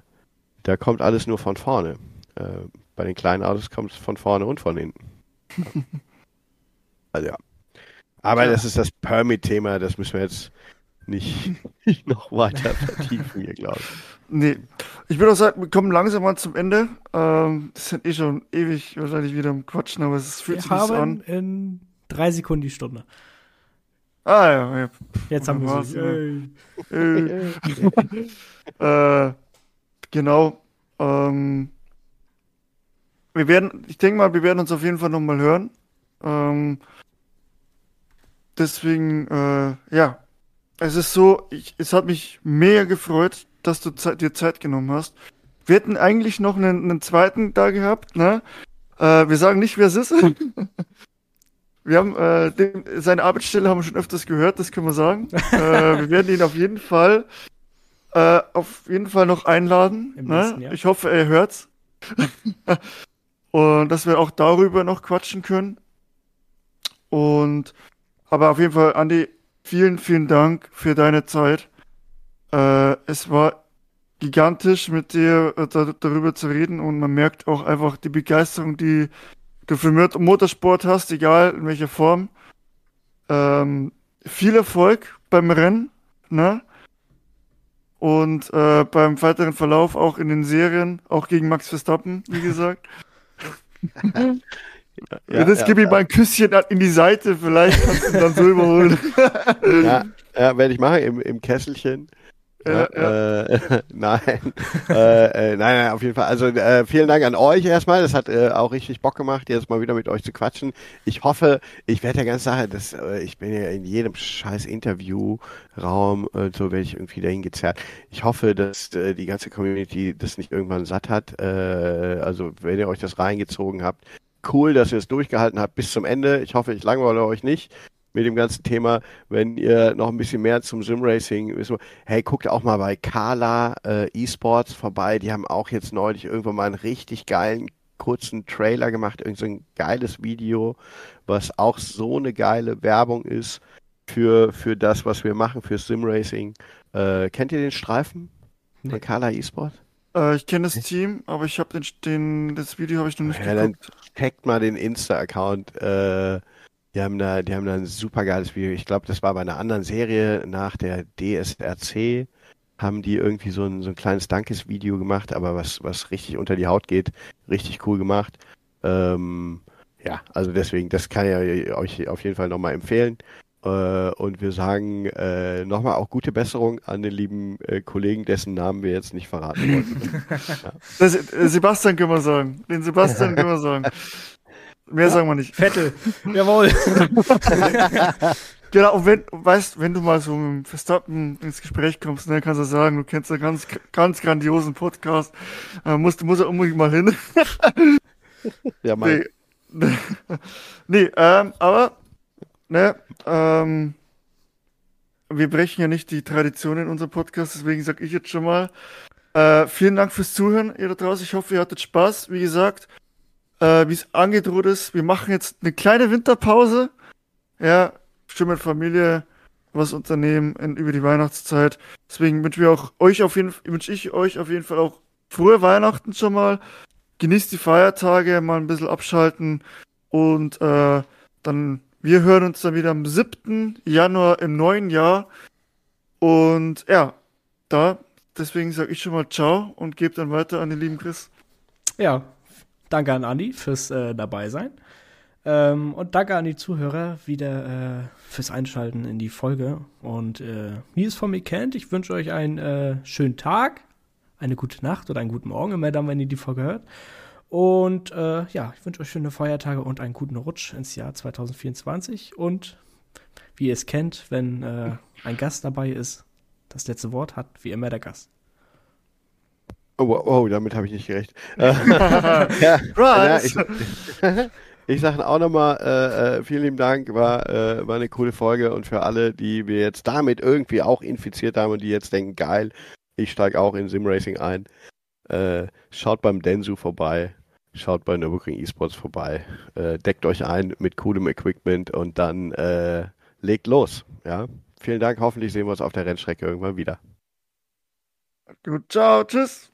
Speaker 3: da kommt alles nur von vorne. Äh, bei den kleinen Autos kommt es von vorne und von hinten. also ja. Aber ja. das ist das Permit-Thema, das müssen wir jetzt nicht, nicht noch weiter vertiefen hier, glaube ich.
Speaker 1: Nee. Ich würde auch sagen, wir kommen langsam mal zum Ende. Ähm, das sind eh schon ewig wahrscheinlich wieder im Quatschen, aber es fühlt wir sich so an.
Speaker 2: in drei Sekunden die Stunde.
Speaker 1: Ah ja, ja.
Speaker 2: Jetzt haben wir
Speaker 1: sie. äh, genau. Ähm, wir werden, ich denke mal, wir werden uns auf jeden Fall nochmal hören. Ähm, deswegen, äh, ja, es ist so, ich, es hat mich mega gefreut, dass du Zeit, dir Zeit genommen hast. Wir hätten eigentlich noch einen, einen zweiten da gehabt, ne? Äh, wir sagen nicht, wer es ist. wir haben äh, den, seine Arbeitsstelle haben wir schon öfters gehört, das können wir sagen. äh, wir werden ihn auf jeden Fall äh, auf jeden Fall noch einladen. Ne? Ich hoffe, er hört's. Und dass wir auch darüber noch quatschen können. Und aber auf jeden Fall, Andi, vielen, vielen Dank für deine Zeit. Äh, es war gigantisch, mit dir äh, da, darüber zu reden und man merkt auch einfach die Begeisterung, die du für Motorsport hast, egal in welcher Form. Ähm, viel Erfolg beim Rennen, ne? Und äh, beim weiteren Verlauf auch in den Serien, auch gegen Max Verstappen, wie gesagt. Ja, das ja, gebe ich ja. mal ein Küsschen in die Seite, vielleicht kannst du dann so überholen.
Speaker 3: ja, ja werde ich machen, im, im Kesselchen. Ja, ja. Äh, nein. äh, äh, nein, nein, auf jeden Fall. Also äh, vielen Dank an euch erstmal. Das hat äh, auch richtig Bock gemacht, jetzt mal wieder mit euch zu quatschen. Ich hoffe, ich werde der ganze Sache, dass äh, ich bin ja in jedem scheiß Interviewraum äh, so werde ich irgendwie dahin gezerrt. Ich hoffe, dass äh, die ganze Community das nicht irgendwann satt hat. Äh, also wenn ihr euch das reingezogen habt, cool, dass ihr es durchgehalten habt bis zum Ende. Ich hoffe, ich langweile euch nicht mit dem ganzen Thema. Wenn ihr noch ein bisschen mehr zum Simracing wissen wollt, hey, guckt auch mal bei Kala äh, Esports vorbei. Die haben auch jetzt neulich irgendwann mal einen richtig geilen kurzen Trailer gemacht, irgend so ein geiles Video, was auch so eine geile Werbung ist für, für das, was wir machen, für Simracing. Äh, kennt ihr den Streifen nee. von Kala Esports?
Speaker 1: Äh, ich kenne das Team, aber ich habe den, den, das Video habe ich noch nicht ja, geguckt. Dann
Speaker 3: checkt mal den Insta-Account. Äh, die haben da, die haben da ein super geiles Video. Ich glaube, das war bei einer anderen Serie nach der DSRC haben die irgendwie so ein, so ein kleines Dankesvideo gemacht, aber was, was richtig unter die Haut geht, richtig cool gemacht. Ähm, ja, also deswegen, das kann ich euch auf jeden Fall nochmal empfehlen. Äh, und wir sagen äh, nochmal auch gute Besserung an den lieben äh, Kollegen, dessen Namen wir jetzt nicht verraten wollten.
Speaker 1: ja. äh, Sebastian können wir sagen. Den Sebastian können wir sagen. Mehr ja. sagen wir nicht.
Speaker 2: Vettel. Jawohl.
Speaker 1: genau, und wenn, weißt, wenn du mal so mit Verstappen ins Gespräch kommst, dann ne, kannst du sagen, du kennst einen ganz, ganz grandiosen Podcast, äh, musst, muss er unbedingt mal hin.
Speaker 3: ja, mein.
Speaker 1: Nee, nee ähm, aber, ne, ähm, wir brechen ja nicht die Tradition in unserem Podcast, deswegen sag ich jetzt schon mal, äh, vielen Dank fürs Zuhören, ihr da draußen. Ich hoffe, ihr hattet Spaß. Wie gesagt, äh, wie es angedroht ist. Wir machen jetzt eine kleine Winterpause. Ja, schön mit Familie was unternehmen in, über die Weihnachtszeit. Deswegen wünsche ich auch euch auf jeden wünsche ich euch auf jeden Fall auch frohe Weihnachten schon mal. Genießt die Feiertage, mal ein bisschen abschalten und äh, dann wir hören uns dann wieder am 7. Januar im neuen Jahr. Und ja, da, deswegen sage ich schon mal Ciao und gebe dann weiter an den lieben Chris.
Speaker 2: Ja, Danke an Andi fürs äh, Dabeisein. Ähm, und danke an die Zuhörer wieder äh, fürs Einschalten in die Folge. Und äh, wie es von mir kennt, ich wünsche euch einen äh, schönen Tag, eine gute Nacht oder einen guten Morgen, immer dann, wenn ihr die Folge hört. Und äh, ja, ich wünsche euch schöne Feiertage und einen guten Rutsch ins Jahr 2024. Und wie ihr es kennt, wenn äh, ein Gast dabei ist, das letzte Wort hat wie immer der Gast.
Speaker 3: Oh, oh damit habe ich nicht gerechnet. ja, ja, ich, ich sage auch nochmal, äh, äh, vielen lieben Dank, war, äh, war eine coole Folge und für alle, die wir jetzt damit irgendwie auch infiziert haben und die jetzt denken, geil, ich steige auch in Simracing ein, äh, schaut beim Densu vorbei, schaut bei Nürburgring Esports vorbei, äh, deckt euch ein mit coolem Equipment und dann äh, legt los. Ja, vielen Dank. Hoffentlich sehen wir uns auf der Rennstrecke irgendwann wieder.
Speaker 1: Gut, ciao, tschüss.